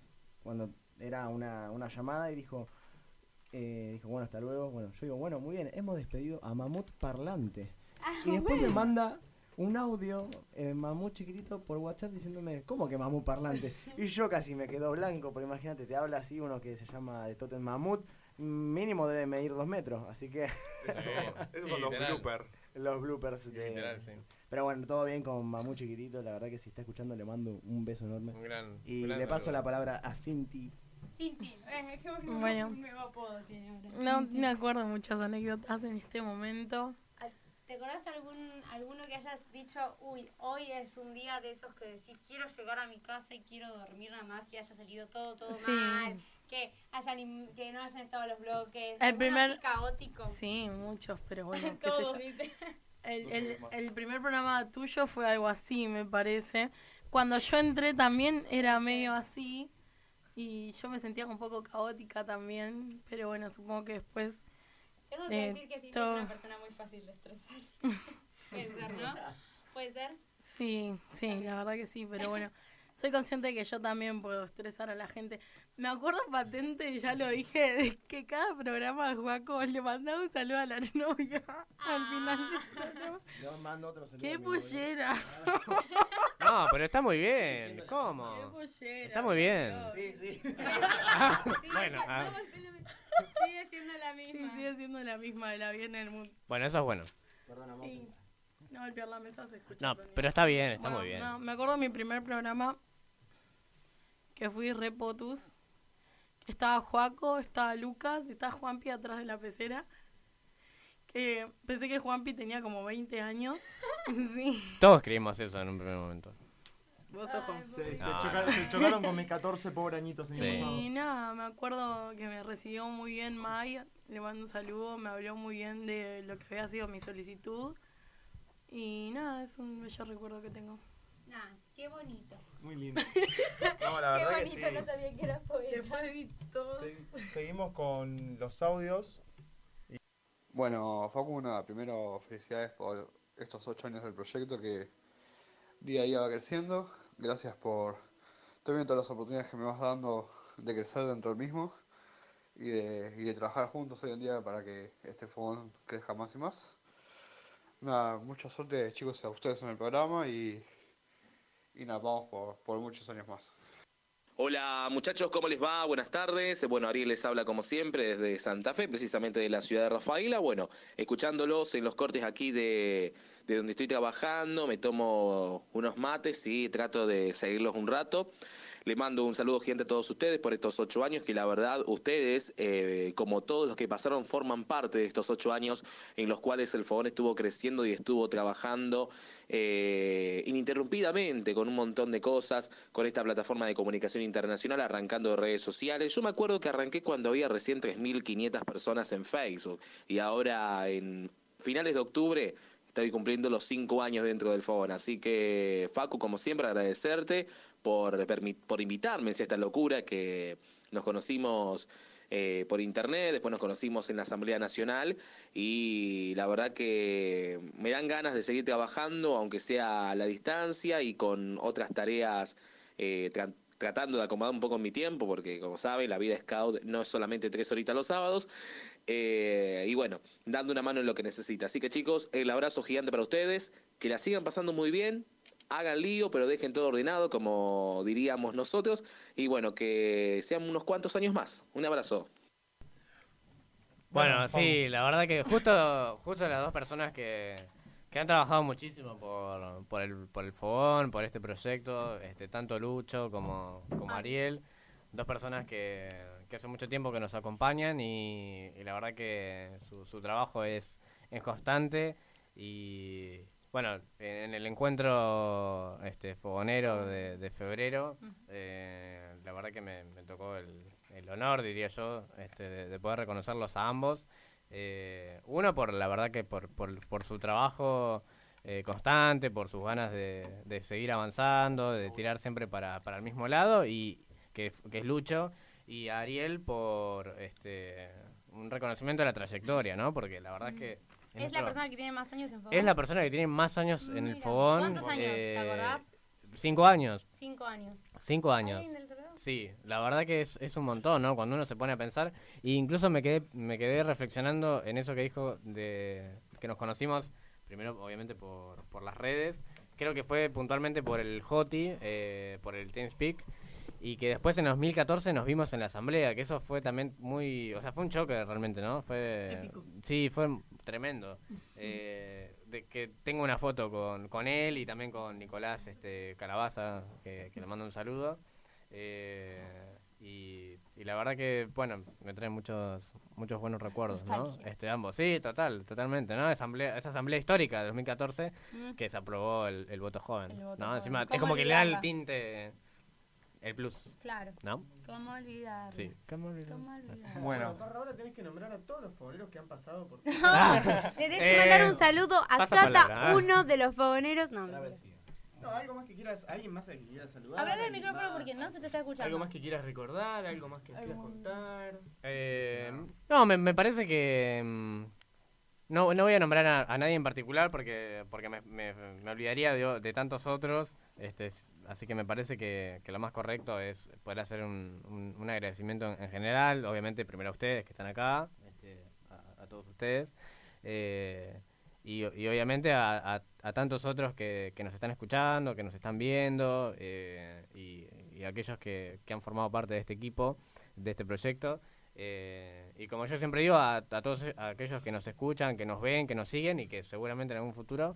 cuando era una, una llamada y dijo, eh, dijo, bueno, hasta luego. Bueno, yo digo, bueno, muy bien, hemos despedido a Mamut Parlante. Ah, y después me manda un audio, eh, Mamut chiquitito, por WhatsApp diciéndome, ¿cómo que Mamut Parlante? Y yo casi me quedo blanco, porque imagínate, te habla así uno que se llama de Totem Mamut, mínimo debe medir dos metros, así que... Eso- esos son los bloopers. Los bloopers de... Literal, sí. Pero bueno, todo bien con Mamut chiquitito, la verdad que si está escuchando le mando un beso enorme. Un gran- y gran le paso saludo. la palabra a Cinti. Cinti, eh, qué bueno, Bueno. un nuevo apodo tiene ahora. No Cinti. me acuerdo muchas anécdotas en este momento. ¿Te acordás algún, alguno que hayas dicho, uy, hoy es un día de esos que decís, quiero llegar a mi casa y quiero dormir nada más, que haya salido todo, todo Sí. mal, que, hayan, que no hayan estado los bloques, El primer- caótico? Sí, muchos, pero bueno, qué sé. El, el, el primer programa tuyo fue algo así, me parece. Cuando yo entré también era medio así y yo me sentía un poco caótica también, pero bueno, supongo que después... Tengo que eh, decir que Cinti todo- es una persona muy fácil de estresar. Puede ser, ¿no? Puede ser. Sí, sí, la verdad que sí, pero bueno, soy consciente de que yo también puedo estresar a la gente. Me acuerdo patente, ya lo dije, de que cada programa de Juaco le mandaba un saludo a la novia al final del programa. Le mando otro saludo. ¡Qué a mi novia. pollera! No, pero está muy bien. ¿Cómo? ¡Qué pollera! Está muy bien. Sí, sí. Ah, Sí, bueno, sí, ah, no, sigue siendo la Sí, misma. sigue siendo la misma de la bien en el mundo. bueno, eso es bueno. Perdona, Sí. No golpear la mesa se escucha. No, pero está bien, está Bueno, muy bien. no, me acuerdo de mi primer programa que fui repotus. Estaba Juaco, estaba Lucas, y estaba Juanpi atrás de la pecera. Que pensé que Juanpi tenía como 20 años. sí. Todos creímos eso en un primer momento. Vos sos Juan. Se, se No, choca- no. se chocaron con mis 14 pobre añitos en Sí. el. Y nada, me acuerdo que me recibió muy bien Maya, le mando un saludo, me habló muy bien de lo que había sido mi solicitud. Y nada, es un bello recuerdo que tengo. Nah, qué bonito. Muy lindo. No, la Qué verdad que bonito, sí. no sabía que era poeta. Después vi todo. Se- seguimos con los audios. Bueno, Facu, nada, primero felicidades por estos ocho años del proyecto que día a día va creciendo. Gracias por también todas las oportunidades que me vas dando de crecer dentro del mismo y de, y de trabajar juntos hoy en día para que este fogón crezca más y más. Nada, mucha suerte chicos a ustedes en el programa y, por muchos años más. Hola muchachos, ¿cómo les va? Buenas tardes. Bueno, Ariel les habla como siempre desde Santa Fe, precisamente de la ciudad de Rafaela. Bueno, escuchándolos en los cortes aquí de, de donde estoy trabajando, me tomo unos mates y trato de seguirlos un rato. Le mando un saludo gigante a todos ustedes por estos ocho años, que la verdad ustedes, eh, como todos los que pasaron, forman parte de estos ocho años en los cuales el Fogón estuvo creciendo y estuvo trabajando eh, ininterrumpidamente con un montón de cosas, con esta plataforma de comunicación internacional, arrancando de redes sociales. Yo me acuerdo que arranqué cuando había recién 3.500 personas en Facebook y ahora en finales de octubre estoy cumpliendo los cinco años dentro del Fogón. Así que, Facu, como siempre, agradecerte por, por invitarme a esta locura que nos conocimos eh, por internet, después nos conocimos en la Asamblea Nacional y la verdad que me dan ganas de seguir trabajando, aunque sea a la distancia y con otras tareas eh, tra- tratando de acomodar un poco mi tiempo, porque como saben, la vida scout no es solamente tres horitas los sábados. Eh, y bueno, dando una mano en lo que necesita. Así que chicos, el abrazo gigante para ustedes, que la sigan pasando muy bien, hagan lío, pero dejen todo ordenado, como diríamos nosotros, y bueno, que sean unos cuantos años más. Un abrazo. Bueno, Bueno, sí, la verdad que justo, justo las dos personas que, que han trabajado muchísimo por, por, el, por el fogón, por este proyecto, este, tanto Lucho como, como Ariel, dos personas que, que hace mucho tiempo que nos acompañan y, y la verdad que su, su trabajo es, es constante y bueno, en el encuentro este fogonero de, de febrero, eh, la verdad que me, me tocó el, el honor, diría yo, este, de, de poder reconocerlos a ambos. Eh, uno por la verdad que por, por, por su trabajo eh, constante, por sus ganas de, de seguir avanzando, de tirar siempre para, para el mismo lado, y que, que es Lucho, y a Ariel por este un reconocimiento de la trayectoria, ¿no? Porque la verdad es que... en Es la persona que tiene más años en Fogón. es la persona que tiene más años en el fogón. ¿Cuántos años? ¿Te eh, acordás? Cinco años. Cinco años. Cinco años. ¿Alguien del otro lado? Sí, la verdad que es, es un montón, ¿no? Cuando uno se pone a pensar. E incluso me quedé, me quedé reflexionando en eso que dijo de que nos conocimos, primero obviamente por, por las redes. Creo que fue puntualmente por el Joti, eh, por el TeamSpeak. Y que después en 2014 nos vimos en la asamblea, que eso fue también muy... O sea, fue un choque realmente, ¿no? Fue... Sí, fue tremendo. Eh, de que tengo una foto con, con él y también con Nicolás este, Calabaza, que, que le mando un saludo. Eh, y, y la verdad que, bueno, me trae muchos muchos buenos recuerdos, ¿no? Este, ambos, sí, total, totalmente, ¿no? Asamblea, esa asamblea histórica de 2014 Mm. que se aprobó el, el voto joven, El voto ¿no? joven. Encima, es ¿Cómo como que le da el tinte, el plus, Claro. ¿no? ¿Cómo olvidar? Sí, ¿cómo olvidar? ¿Cómo olvidar? Bueno. ahora tenés que nombrar a todos los fogoneros que han pasado por. Le tenés que mandar un saludo a cada palabra, ¿eh? uno de los fogoneros. No, No, algo más que quieras, alguien más que quieras saludar. Hablar del alguien micrófono más. porque no se te está escuchando. Algo más que quieras recordar, algo más que quieras contar. Eh, no, me, me parece que... mm, No, no voy a nombrar a, a nadie en particular porque porque me, me- me olvidaría de, o- de tantos otros. Este, así que me parece que, lo más correcto es poder hacer un, un- agradecimiento en, en general. Obviamente, primero a ustedes que están acá, este, a, todos ustedes. eh, y, obviamente a, tantos otros que, que nos están escuchando, que nos están viendo, eh, y, y aquellos que, que han formado parte de este equipo, de este proyecto. Eh, y como yo siempre digo, a, todos aquellos que nos escuchan, que nos ven, que nos siguen y que seguramente en algún futuro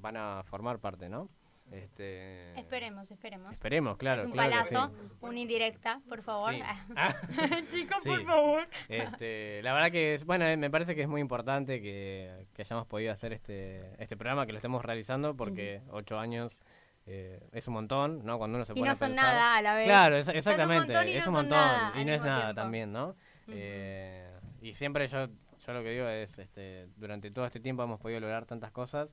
van a formar parte, ¿no? Este, Esperemos, esperemos. Esperemos, claro, Es un claro palazo, sí. una indirecta, por favor. Sí. Ah. Chicos, Sí. por favor. Este, la verdad que es, bueno, eh, me parece que es muy importante que, que hayamos podido hacer este, este programa, que lo estemos realizando, porque ocho años eh, es un montón, ¿no? Cuando uno se Y pone no a son pensar. nada a la vez. Claro, es- un exactamente, es un montón nada y no es nada tiempo. también, ¿no? Eh, y siempre yo, yo lo que digo es, este, durante todo este tiempo hemos podido lograr tantas cosas,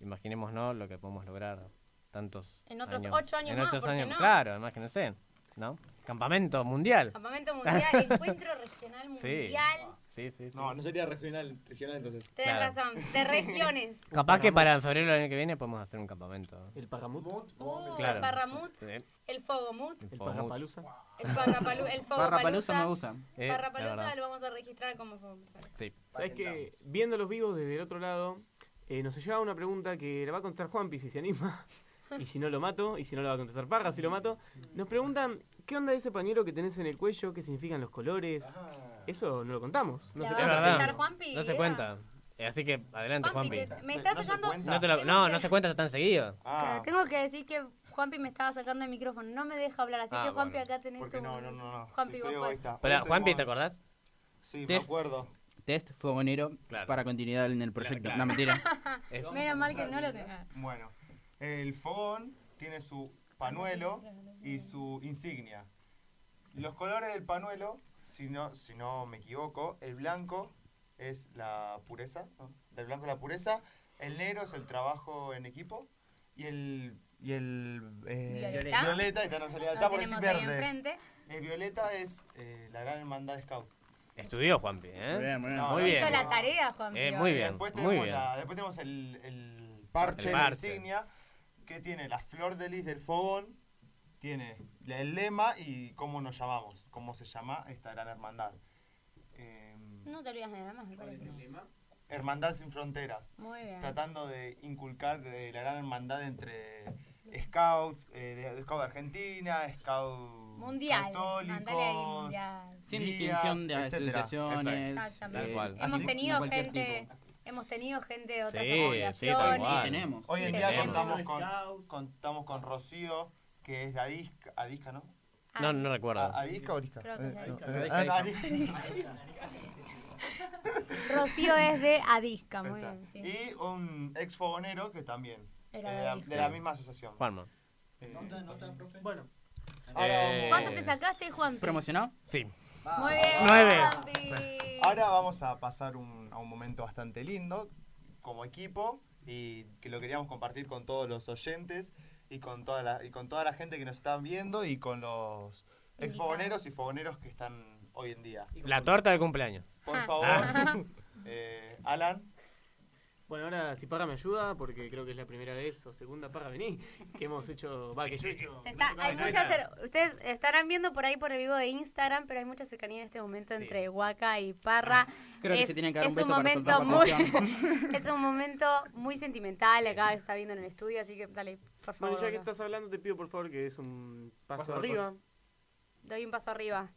imaginemos, ¿no? Lo que podemos lograr tantos En otros ocho años en más, otros ¿por qué años, no? claro, imagínense, ¿no? Campamento mundial. Campamento mundial, encuentro regional mundial. Sí, sí, sí. No, no sería regional, regional entonces. Tenés Claro. razón, de regiones. Capaz que para febrero del año que viene podemos hacer un campamento. ¿El Pagamut? Uh, Claro. el Parramut, Sí. el Fogomut, El Parrapalusa. el Parrapalu, el Parrapalusa me gusta. Eh, la Parrapalusa lo vamos a registrar como Fogopalusa. Sí. ¿Sabes que Viendo los vivos desde el otro lado, eh, nos llegaba una pregunta que la va a contestar Juanpi si se anima. Y si no lo mato, y si no lo va a contestar Parra, si lo mato. Nos preguntan, ¿qué onda ese pañuelo que tenés en el cuello? ¿Qué significan los colores? Eso no lo contamos. No ¿La se cuenta. Juanpi? No se cuenta. Eh, Así que adelante, Juanpi, Juanpi. te- me está sacando... No, te lo- tengo no, que- no se cuenta tan seguido. Claro, tengo que decir que Juanpi me estaba sacando el micrófono, no me deja hablar, así Ah, que Juanpi bueno. acá tenés Porque tu... no, no, no, no. Juanpi, Sí. Pero, Juanpi, ¿te acordás? Sí, me Test. acuerdo. Test fogonero Claro. para continuidad en el proyecto. claro. No, mentira. Menos mal que no lo tenga. Bueno, el fogón tiene su panuelo y su insignia. Los colores del panuelo, si no, si no me equivoco, el blanco es la pureza, ¿no? El blanco es la pureza, el negro es el trabajo en equipo y el y el eh, Violeta. violeta, esta no salía, está por decir verde. El violeta es eh, la gran hermandad scout. Estudió Juanpi, ¿eh? Muy bien, muy bien. No, Muy no, bien. Hizo la tarea, Juanpi. Eh, muy bien, Después muy tenemos, bien. la- después tenemos el, el parche, El la parche. insignia, que tiene la flor de lis del fogón, tiene el lema y cómo nos llamamos, cómo se llama esta gran hermandad. Em, No te olvidas de nada más, me parece. hermandad sin fronteras. Muy bien. Tratando de inculcar eh, la gran hermandad entre scouts, eh, de, Scout de Argentina, Scout Mundial. Mandale ahí católicos, mundial. Sin distinción de etcétera. asociaciones. Exactamente. Tal cual. Hemos así, tenido gente, tipo. Hemos tenido gente de otras Sí, sí, tal asociaciones. cual. Tenemos. Hoy en Sí, día tenemos. contamos con, contamos con Rocío, que es de Adisca, Adisca ¿no? No, no recuerdo. ¿A- ¿Adisca o Arisca? Creo que es Adisca. ah. Rocío es de Adisca, muy Está. bien, sí. Y un ex fogonero que también, Era eh, de de, la, Adisca. de la misma asociación. Juanma. Eh, Bueno, Eh, ¿Cuánto te sacaste, Juan? ¿Promocionó? Sí. Muy bien. Nueve. Ahora vamos a pasar un- a un momento bastante lindo como equipo y que lo queríamos compartir con todos los oyentes y con toda la, y con toda la gente que nos están viendo y con los exfogoneros y fogoneros que están hoy en día. La torta de cumpleaños. Por Ah. favor, eh, Alan. Bueno, ahora si Parra me ayuda, porque creo que es la primera vez o segunda Parra vení, que hemos hecho, va, que yo he hecho. Está- hay mucha cer- Ustedes estarán viendo por ahí por el vivo de Instagram, pero hay mucha cercanía en este momento entre Huaca y Parra. Creo que se tienen que dar un es beso para momento muy. Es un momento muy sentimental, acá se está viendo en el estudio, así que dale, por favor. Bueno, ya que estás hablando, te pido por favor que des un paso Paso arriba. Doy un paso arriba.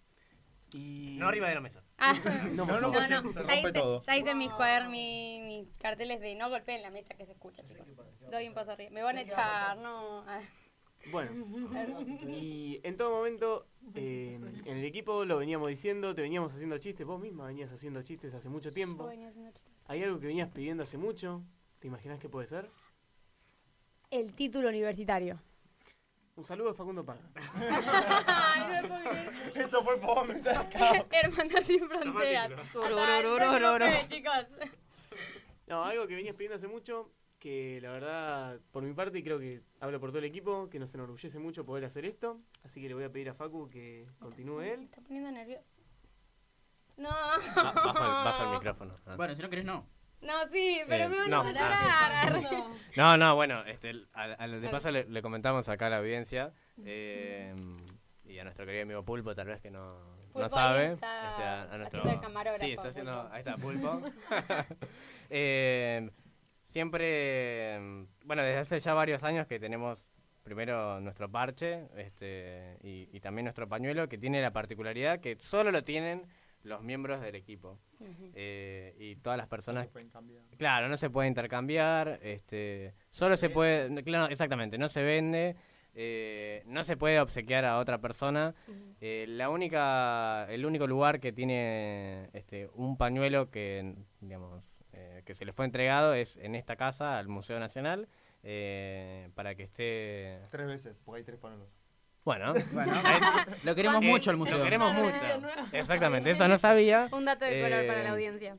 Y... No arriba de la mesa. Ah, No, no, por no, favor. ya, hice, ya hice mis, cuader- mi- mis carteles de no golpeen la mesa que se escucha, chicos. Doy un paso arriba. Me van a echar, no. Ah. Bueno, y en todo momento eh, en el equipo lo veníamos diciendo, te veníamos haciendo chistes, vos misma venías haciendo chistes hace mucho tiempo. Yo venía haciendo chistes. ¿Hay algo que venías pidiendo hace mucho? ¿Te imaginas que puede ser? El título universitario. Un saludo a Facundo Parra. Ay, no. Esto fue por Hermanas sin fronteras. Chicos. No, algo que venías pidiendo hace mucho, que la verdad, por mi parte, y creo que hablo por todo el equipo, que nos enorgullece mucho poder hacer esto. Así que le voy a pedir a Facu que continúe él. Me está poniendo nervioso. No. Ba- baja, el, baja el micrófono. Ah. Bueno, si no querés, no. No, sí, pero Eh, me van no. a llorar. No, no, bueno, este, a, a lo de paso le, le comentamos acá a la audiencia eh, y a nuestro querido amigo Pulpo, tal vez que no, Pulpo no ahí sabe. está este, a, a nuestro, haciendo camarógrafo, Sí, está haciendo, Pulpo. ahí está Pulpo. Eh, siempre, bueno, desde hace ya varios años que tenemos primero nuestro parche este, y, y también nuestro pañuelo que tiene la particularidad que solo lo tienen los miembros del equipo. Eh, y todas las personas... se pueden cambiar. Claro, no se puede intercambiar, este, solo se puede... no, Claro, exactamente, no se vende, eh, no se puede obsequiar a otra persona. Eh, la única, el único lugar que tiene este, un pañuelo que, digamos, eh, que se le fue entregado es en esta casa, al Museo Nacional, eh, para que esté... Tres veces, porque hay tres panelos. Bueno, Bueno, eh, lo queremos eh, mucho al museo. Lo queremos mucho. Exactamente, eso no sabía. Un dato de color para Eh, la audiencia.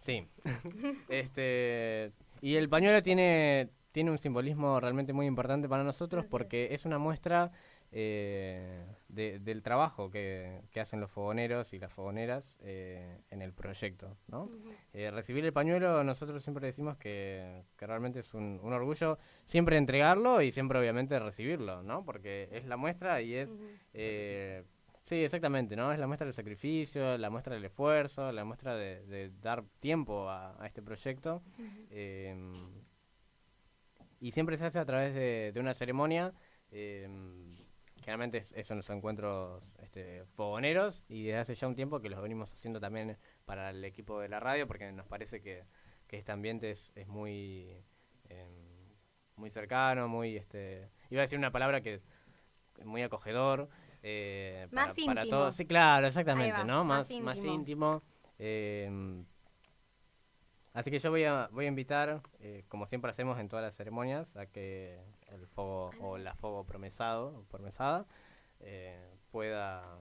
Sí. este y el pañuelo tiene tiene un simbolismo realmente muy importante para nosotros porque es una muestra eh, de- del trabajo que, que hacen los fogoneros y las fogoneras eh, en el proyecto, ¿no? Eh, recibir el pañuelo nosotros siempre decimos que, que realmente es un, un orgullo siempre entregarlo y siempre obviamente recibirlo, ¿no? Porque es la muestra y es eh, Sí, exactamente, ¿no? Es la muestra del sacrificio, la muestra del esfuerzo, la muestra de, de dar tiempo a, a este proyecto. Eh, y siempre se hace a través de, de una ceremonia. eh, generalmente es, es en los encuentros este, fogoneros y desde hace ya un tiempo que los venimos haciendo también para el equipo de la radio porque nos parece que, que este ambiente es, es muy, eh, muy cercano, muy... este Iba a decir una palabra que es muy acogedor. eh, Más para, para íntimo. todos. Sí, claro, exactamente, va, ¿no? más Más, más íntimo. eh, así que yo voy a, voy a invitar, eh, como siempre hacemos en todas las ceremonias, a que el fuego o la fuego promesado promesada eh, pueda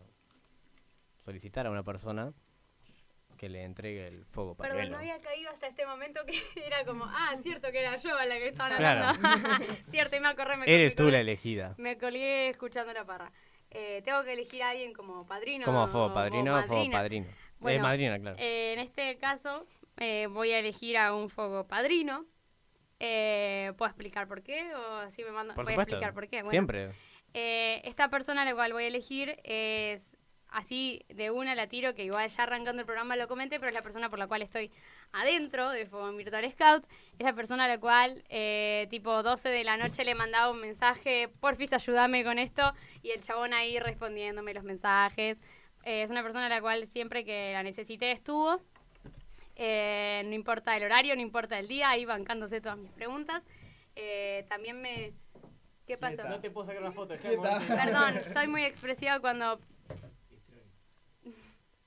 solicitar a una persona que le entregue el fuego Perdón, pañuelo. no había caído hasta este momento que era como, ah, cierto que era yo a la que estaban Claro. hablando. cierto, y me acordé, me Eres tú la elegida. Me colgué escuchando la parra. Eh, tengo que elegir a alguien como padrino. Como fuego padrino o fuego padrino. Eh, Bueno, madrina, claro. eh, en este caso, eh, voy a elegir a un fuego padrino. Eh, ¿Puedo explicar por qué? ¿O así me mando? Por voy supuesto. a explicar por qué. Bueno, Siempre. eh, esta persona a la cual voy a elegir es así de una la tiro, que igual ya arrancando el programa lo comenté, pero es la persona por la cual estoy adentro de en Virtual Scout. Es la persona a la cual, eh, tipo 12 de la noche, le mandaba un mensaje, porfis, ayúdame con esto, y el chabón ahí respondiéndome los mensajes. Eh, es una persona a la cual siempre que la necesité estuvo. Eh, no importa el horario, no importa el día, ahí bancándose todas mis preguntas. Eh, también me... ¿Qué pasó? No te puedo sacar una foto. Perdón, soy muy expresiva cuando...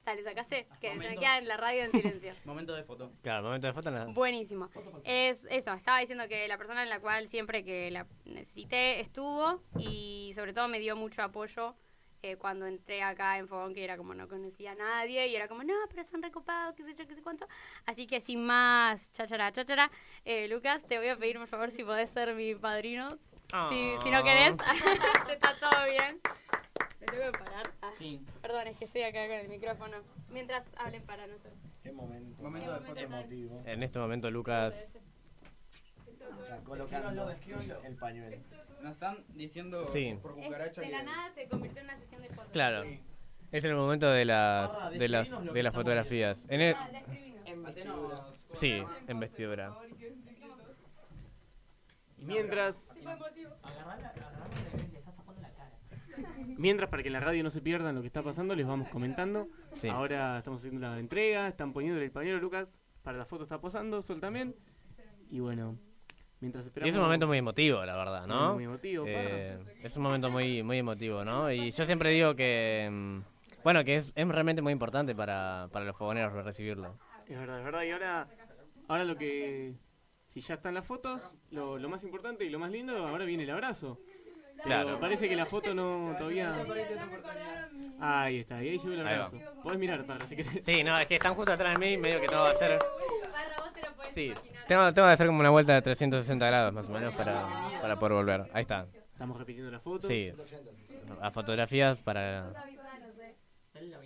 Dale, ¿sacaste? Que se me queda en la radio en silencio. Momento de foto. Claro, momento de foto. nada. Buenísimo. Es eso, estaba diciendo que la persona en la cual siempre que la necesité estuvo y sobre todo me dio mucho apoyo eh, cuando entré acá en Fogón, que era como no conocía a nadie y era como, no, pero son recopados, qué sé yo, qué sé cuánto. Así que sin más chachara, chachara, eh, Lucas, te voy a pedir por favor si podés ser mi padrino. Si, si no querés, está todo bien. Me tengo que parar. Ah, Perdón, es que estoy acá con el micrófono. Mientras hablen para nosotros. Qué momento. Momento Qué emotivo. En este momento, Lucas. Está colocando el pañuelo. Nos están diciendo Sí. por Es- cucaracha de que- la nada se convirtió en una sesión de fotos. Claro. Es el momento de las de las de las fotografías. En el, sí, en vestidura. Y mientras. Mientras, para que en la radio no se pierdan lo que está pasando, les vamos comentando. Sí. Ahora estamos haciendo la entrega, están poniéndole el pañuelo a Lucas. Para la foto está posando, Sol también. Y bueno, mientras Y es un momento muy emotivo, la verdad, Sí, ¿no? muy emotivo, Eh, es un momento muy muy emotivo, ¿no? Y yo siempre digo que mm, bueno, que es, es realmente muy importante para, para los fogoneros recibirlo. Es verdad, es verdad. Y ahora, ahora lo que. Si ya están las fotos, lo, lo más importante y lo más lindo, ahora viene el abrazo. Claro. Parece que la foto no todavía. Ahí está, y ahí llegó el abrazo. Podés mirar para si querés. Sí, no, es que están justo atrás de mí, medio que todo va a ser... Barra, vos te lo podés Sí, imaginar. tengo, tengo que hacer como una vuelta de 360 grados más o menos para, para poder volver. Ahí está. Estamos repitiendo las fotos. Sí, a fotografías para,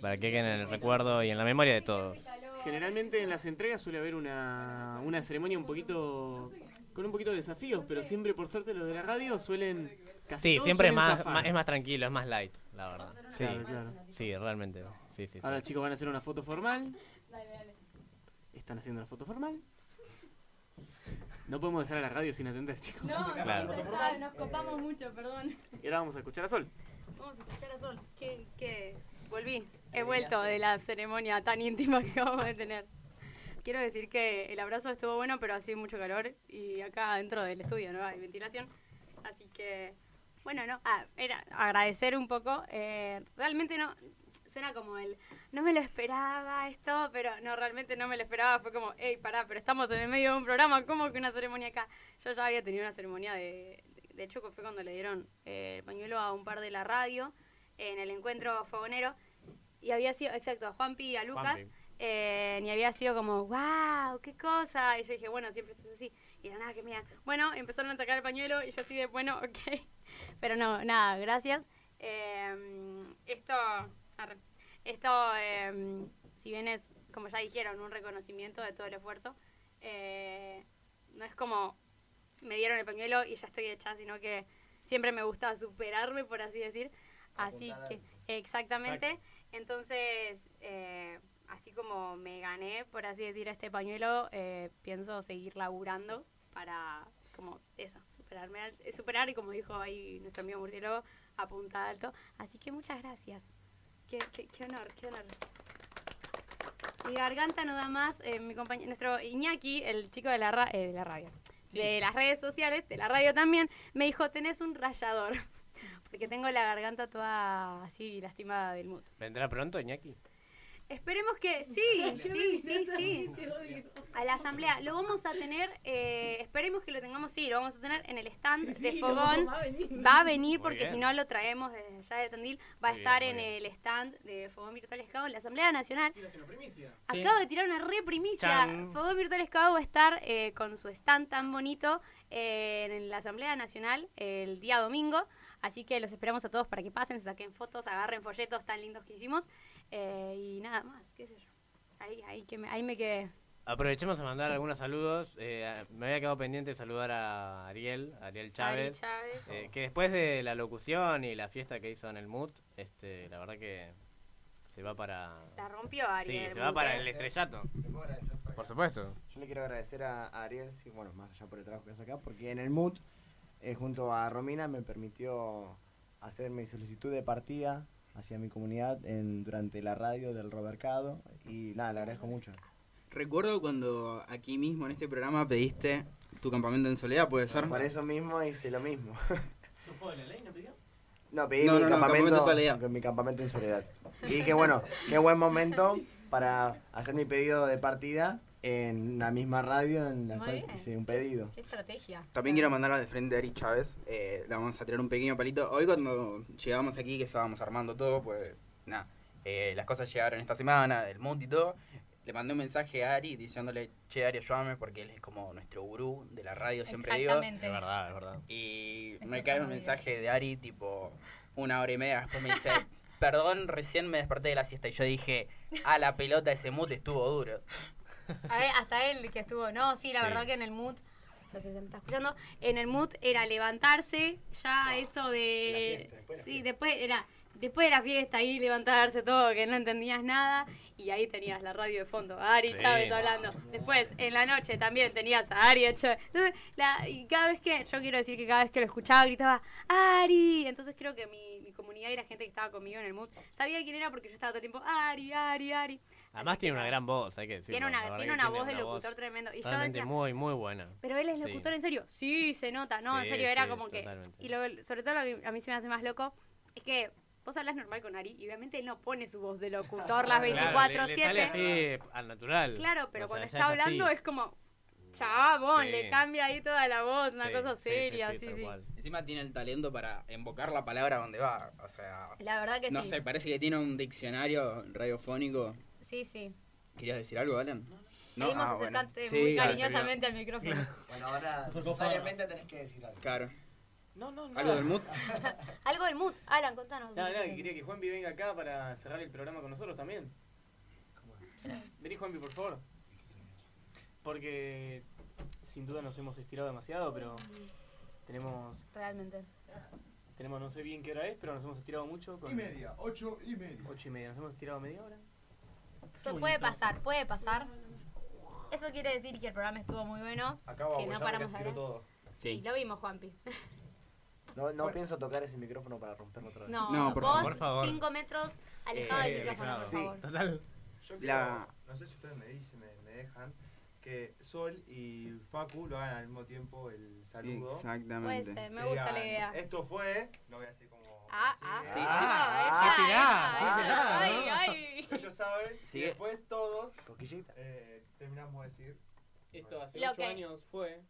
para que queden en el recuerdo y en la memoria de todos. Generalmente en las entregas suele haber una, una ceremonia un poquito con un poquito de desafíos, pero siempre por suerte los de la radio suelen casi Sí, siempre es más, más- es más tranquilo, es más light, la verdad. Sí, Claro, claro. sí, realmente. Sí, sí, sí. Ahora chicos van a hacer una foto formal. Están haciendo la foto formal. No podemos dejar a la radio sin atender, chicos. No, Claro. está, nos copamos mucho, perdón. Y ahora vamos a escuchar a Sol. Vamos a escuchar a Sol. Que, que volví, he vuelto de la ceremonia tan íntima que acabamos de tener. Quiero decir que el abrazo estuvo bueno, pero hacía mucho calor y acá dentro del estudio no hay ventilación. Así que, bueno, no, ah, era agradecer un poco. eh, realmente no, suena como el, no me lo esperaba esto, pero no, realmente no me lo esperaba. Fue como, hey, pará, pero estamos en el medio de un programa, ¿cómo que una ceremonia acá? Yo ya había tenido una ceremonia de, de hecho fue cuando le dieron eh, el pañuelo a un par de la radio en el encuentro fogonero. Y había sido, exacto, a Juanpi y a Lucas. Eh, y había sido como, wow, qué cosa. Y yo dije, bueno, siempre es así. Y era nada que me bueno, empezaron a sacar el pañuelo y yo así de, bueno, ok. Pero no, nada, gracias. Eh, esto, esto eh, si bien es, como ya dijeron, un reconocimiento de todo el esfuerzo, eh, no es como me dieron el pañuelo y ya estoy hecha, sino que siempre me gusta superarme, por así decir. Así Apuntar que, exactamente. Entonces, eh, así como me gané, por así decir, este pañuelo, eh, pienso seguir laburando para, como eso, superarme, eh, superar y como dijo ahí nuestro amigo murciélago, apuntar alto. Así que muchas gracias. Qué, qué, qué honor, qué honor. Mi garganta no da más. eh, mi compañero, nuestro Iñaki, el chico de la, ra- eh, de la radio, de las redes sociales, de la radio también, me dijo, tenés un rayador. Porque tengo la garganta toda así lastimada del mood. ¿Vendrá pronto, Iñaki? Esperemos que sí, sí, sí, sí. A la asamblea. Lo vamos a tener, eh, esperemos que lo tengamos, sí, lo vamos a tener en el stand de no, Fogón. va a venir. Va a venir Muy porque si no lo traemos desde allá de Tandil. Va a Muy estar en bien. el stand de Fogón Virtual Scout en la Asamblea Nacional. primicia. Acabo de tirar una re primicia. Chan. Fogón Virtual Scout va a estar eh, con su stand tan bonito eh, en la Asamblea Nacional el día domingo. Así que los esperamos a todos para que pasen, se saquen fotos, agarren folletos tan lindos que hicimos. eh, y nada más, qué sé yo. Ahí, ahí, que me, ahí me quedé. Aprovechemos a mandar algunos saludos. Eh, me había quedado pendiente de saludar a Ariel, Ariel Chávez, Chávez. eh, que después de la locución y la fiesta que hizo en el MUT, este, la verdad que se va para... La rompió Ariel. Sí, se va para el estrellato. Por supuesto. Yo le quiero agradecer a a Ariel, sí, bueno, más allá por el trabajo que hace acá, porque en el MUT, eh, junto a Romina, me permitió hacer mi solicitud de partida hacia mi comunidad en, durante la radio del Robercado. Y nada, le agradezco mucho. Recuerdo cuando aquí mismo en este programa pediste tu campamento en soledad, ¿puede ser? Por eso mismo hice lo mismo. ¿No fue la ley, no pidió? No, pedí No, mi no, no, campamento, campamento en soledad. Mi campamento en soledad. Y dije, bueno, qué buen momento para hacer mi pedido de partida en la misma radio en la Muy cual bien. hice un pedido. Qué estrategia. También quiero mandar al frente de Ari Chávez. eh, le vamos a tirar un pequeño palito. Hoy cuando llegamos aquí, que estábamos armando todo, pues nada, eh, las cosas llegaron esta semana, del mundo y todo. Le mandé un mensaje a Ari diciéndole, che Ari, ayúdame porque él es como nuestro gurú de la radio, siempre digo. Exactamente. Es verdad, es verdad. Y me cae un mensaje de Ari tipo una hora y media. Después me dice, perdón, recién me desperté de la siesta. Y yo dije, a la pelota ese mute estuvo duro. A ver, hasta él que estuvo, no, sí, la Sí. verdad que en el mood, no sé si me está escuchando, en el mood era levantarse, ya eso de... sí, después era, después de la fiesta ahí levantarse todo, que no entendías nada, y ahí tenías la radio de fondo, Ari Sí. Chávez hablando. Después, en la noche también tenías a Ari Chávez. Entonces, la, y cada vez que, yo quiero decir que cada vez que lo escuchaba gritaba, Ari. Entonces creo que mi, mi comunidad y la gente que estaba conmigo en el mood sabía quién era porque yo estaba todo el tiempo, Ari, Ari, Ari. Además tiene una gran voz, hay que decirlo. Tiene una, tiene una voz de locutor tremendo. Y yo decía, muy, muy buena. pero él es Sí. locutor en serio. Sí, se nota. No, en serio, era sí, como que. Y lo, sobre todo lo que a mí se me hace más loco es que vos hablas normal con Ari y obviamente él no pone su voz de locutor las Claro, le- 24-7. le sale así al natural. Claro, pero O cuando está es hablando así. es como. Chabón, Sí. le cambia ahí toda la voz, una Sí, cosa sí, sí, seria, sí, sí. Encima tiene el talento para invocar la palabra donde va. O sea, La verdad que no sí. sé, parece que tiene un diccionario radiofónico. Sí, sí. ¿Querías decir algo, Alan? Seguimos Ah, bueno. acercarte Sí, muy cariñosamente al micrófono. Bueno, ahora necesariamente tenés que decir algo. Claro. No, no, no. ¿Algo del mood? Algo del mood. Alan, contanos. Nada, nada, que quería que Juanpi venga acá para cerrar el programa con nosotros también. Vení, Juanpi, por favor. Porque sin duda nos hemos estirado demasiado, pero tenemos, Realmente. tenemos no sé bien qué hora es, pero nos hemos estirado mucho. Con Y media, ocho y media. Ocho y media, nos hemos estirado media hora. Eso puede pasar, puede pasar. Eso quiere decir que el programa estuvo muy bueno. Acabo de que no paramos hablar. todo. Sí, lo vimos, Juanpi. No, no pienso tocar ese micrófono para romperlo otra vez. No, vos cinco metros alejado del Eh, micrófono, por sí. favor. Yo quiero, La- no sé si ustedes me dicen, me, me dejan, que Sol y Facu lo hagan al mismo tiempo el saludo. Exactamente. Puede ser, me gusta la idea. Esto fue, no voy a decir como... Ah, ah, Sí, sí, ah, Ay, ay. Ellos saben, Sí. y después todos Coquillita. eh, terminamos de decir... Esto hace ocho años fue.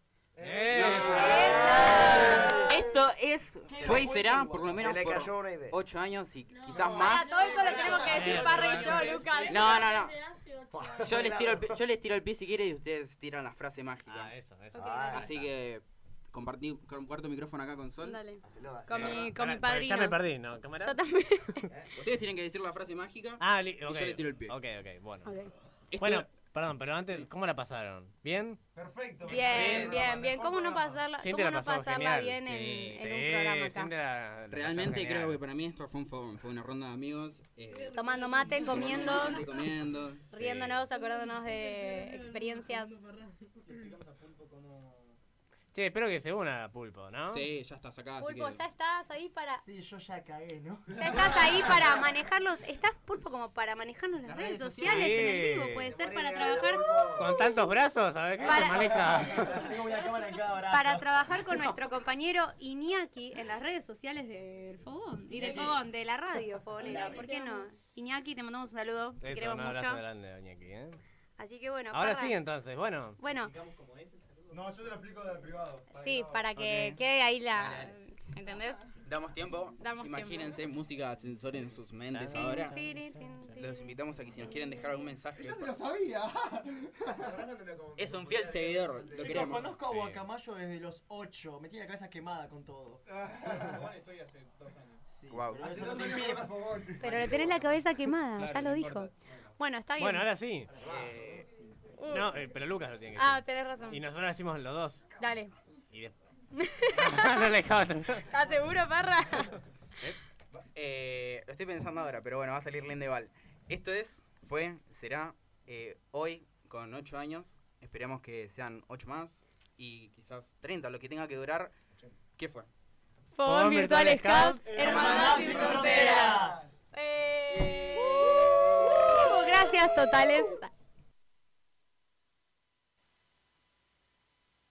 Esto es, fue y será por lo Se menos le por cayó una idea. 8 años y quizás más. todo eso lo tenemos que decir Parra y yo, Lucas. No, no, no. Yo les, tiro el, pie- yo les tiro el pie si quieren y ustedes tiran la frase mágica. Ah, eso, eso. Así que compartí, comparto micrófono acá con Sol. Dale. Hacelo, hacelo. Con mi, con mi padrino. Ya me perdí, ¿no? ¿Cámara? Yo también. Ustedes tienen que decir la frase mágica Ah, li- y ok. yo les tiro el pie. Ok, ok, bueno. Ok. Esto- Bueno, perdón, pero antes, ¿cómo la pasaron? ¿Bien? Perfecto. Bien, bien, bien. ¿Cómo no pasarla, cómo la no pasó pasarla genial. bien Sí, en, un programa acá? La- la Realmente creo que para mí esto fue un fogón, fue una ronda de amigos. eh, Tomando mate, comiendo, mate, comiendo. riéndonos, acordándonos de experiencias. Che, espero que se una Pulpo, ¿no? Sí, ya estás acá, así Pulpo, que... ya estás ahí para... Sí, yo ya cagué, ¿no? Ya estás ahí para manejarlos. Estás, Pulpo, como para manejarnos las redes sociales en el vivo. Puede ser para trabajar Con tantos brazos, ¿sabes qué? Para- Se maneja. Tengo una cámara en cada brazo. para trabajar con nuestro compañero Iñaki en las redes sociales del Fogón. Y del Fogón, de la radio Fogonera. ¿Por qué no? Iñaki, te mandamos un saludo. Te queremos un abrazo mucho. grande, aquí, ¿eh? Así que bueno. Ahora sí, entonces, bueno. Bueno, No, yo te lo explico de privado. sí, para que quede ahí la. ¿Entendés? Damos tiempo. Damos Imagínense música ascensor en sus mentes Sí. ahora. Tiri, tin, tin. Los invitamos a que si nos quieren dejar algún mensaje. Ya se lo sabía. Es un fiel seguidor, lo Chicos, conozco a Sí. Guacamayo desde los 8. Me tiene la cabeza quemada con todo. estoy hace dos años. Sí, Guau. pero no impide, le tenés la cabeza quemada, Claro, ya lo dijo. importa. Bueno, está bien. Bueno, ahora sí. Eh, no, eh, pero Lucas lo tiene que Ah, decir. tenés razón. Y nosotros decimos los dos. Dale. Y de- no le. ¿Estás seguro, Parra? Eh, lo estoy pensando ahora, pero bueno, va a salir Lindeval. Esto es, fue, será eh, hoy con 8 años. Esperamos que sean 8 más y quizás 30, lo que tenga que durar. ¿Qué fue? Fogón Virtual Scout, Hermandad sin Fronteras. Eh, uh, gracias totales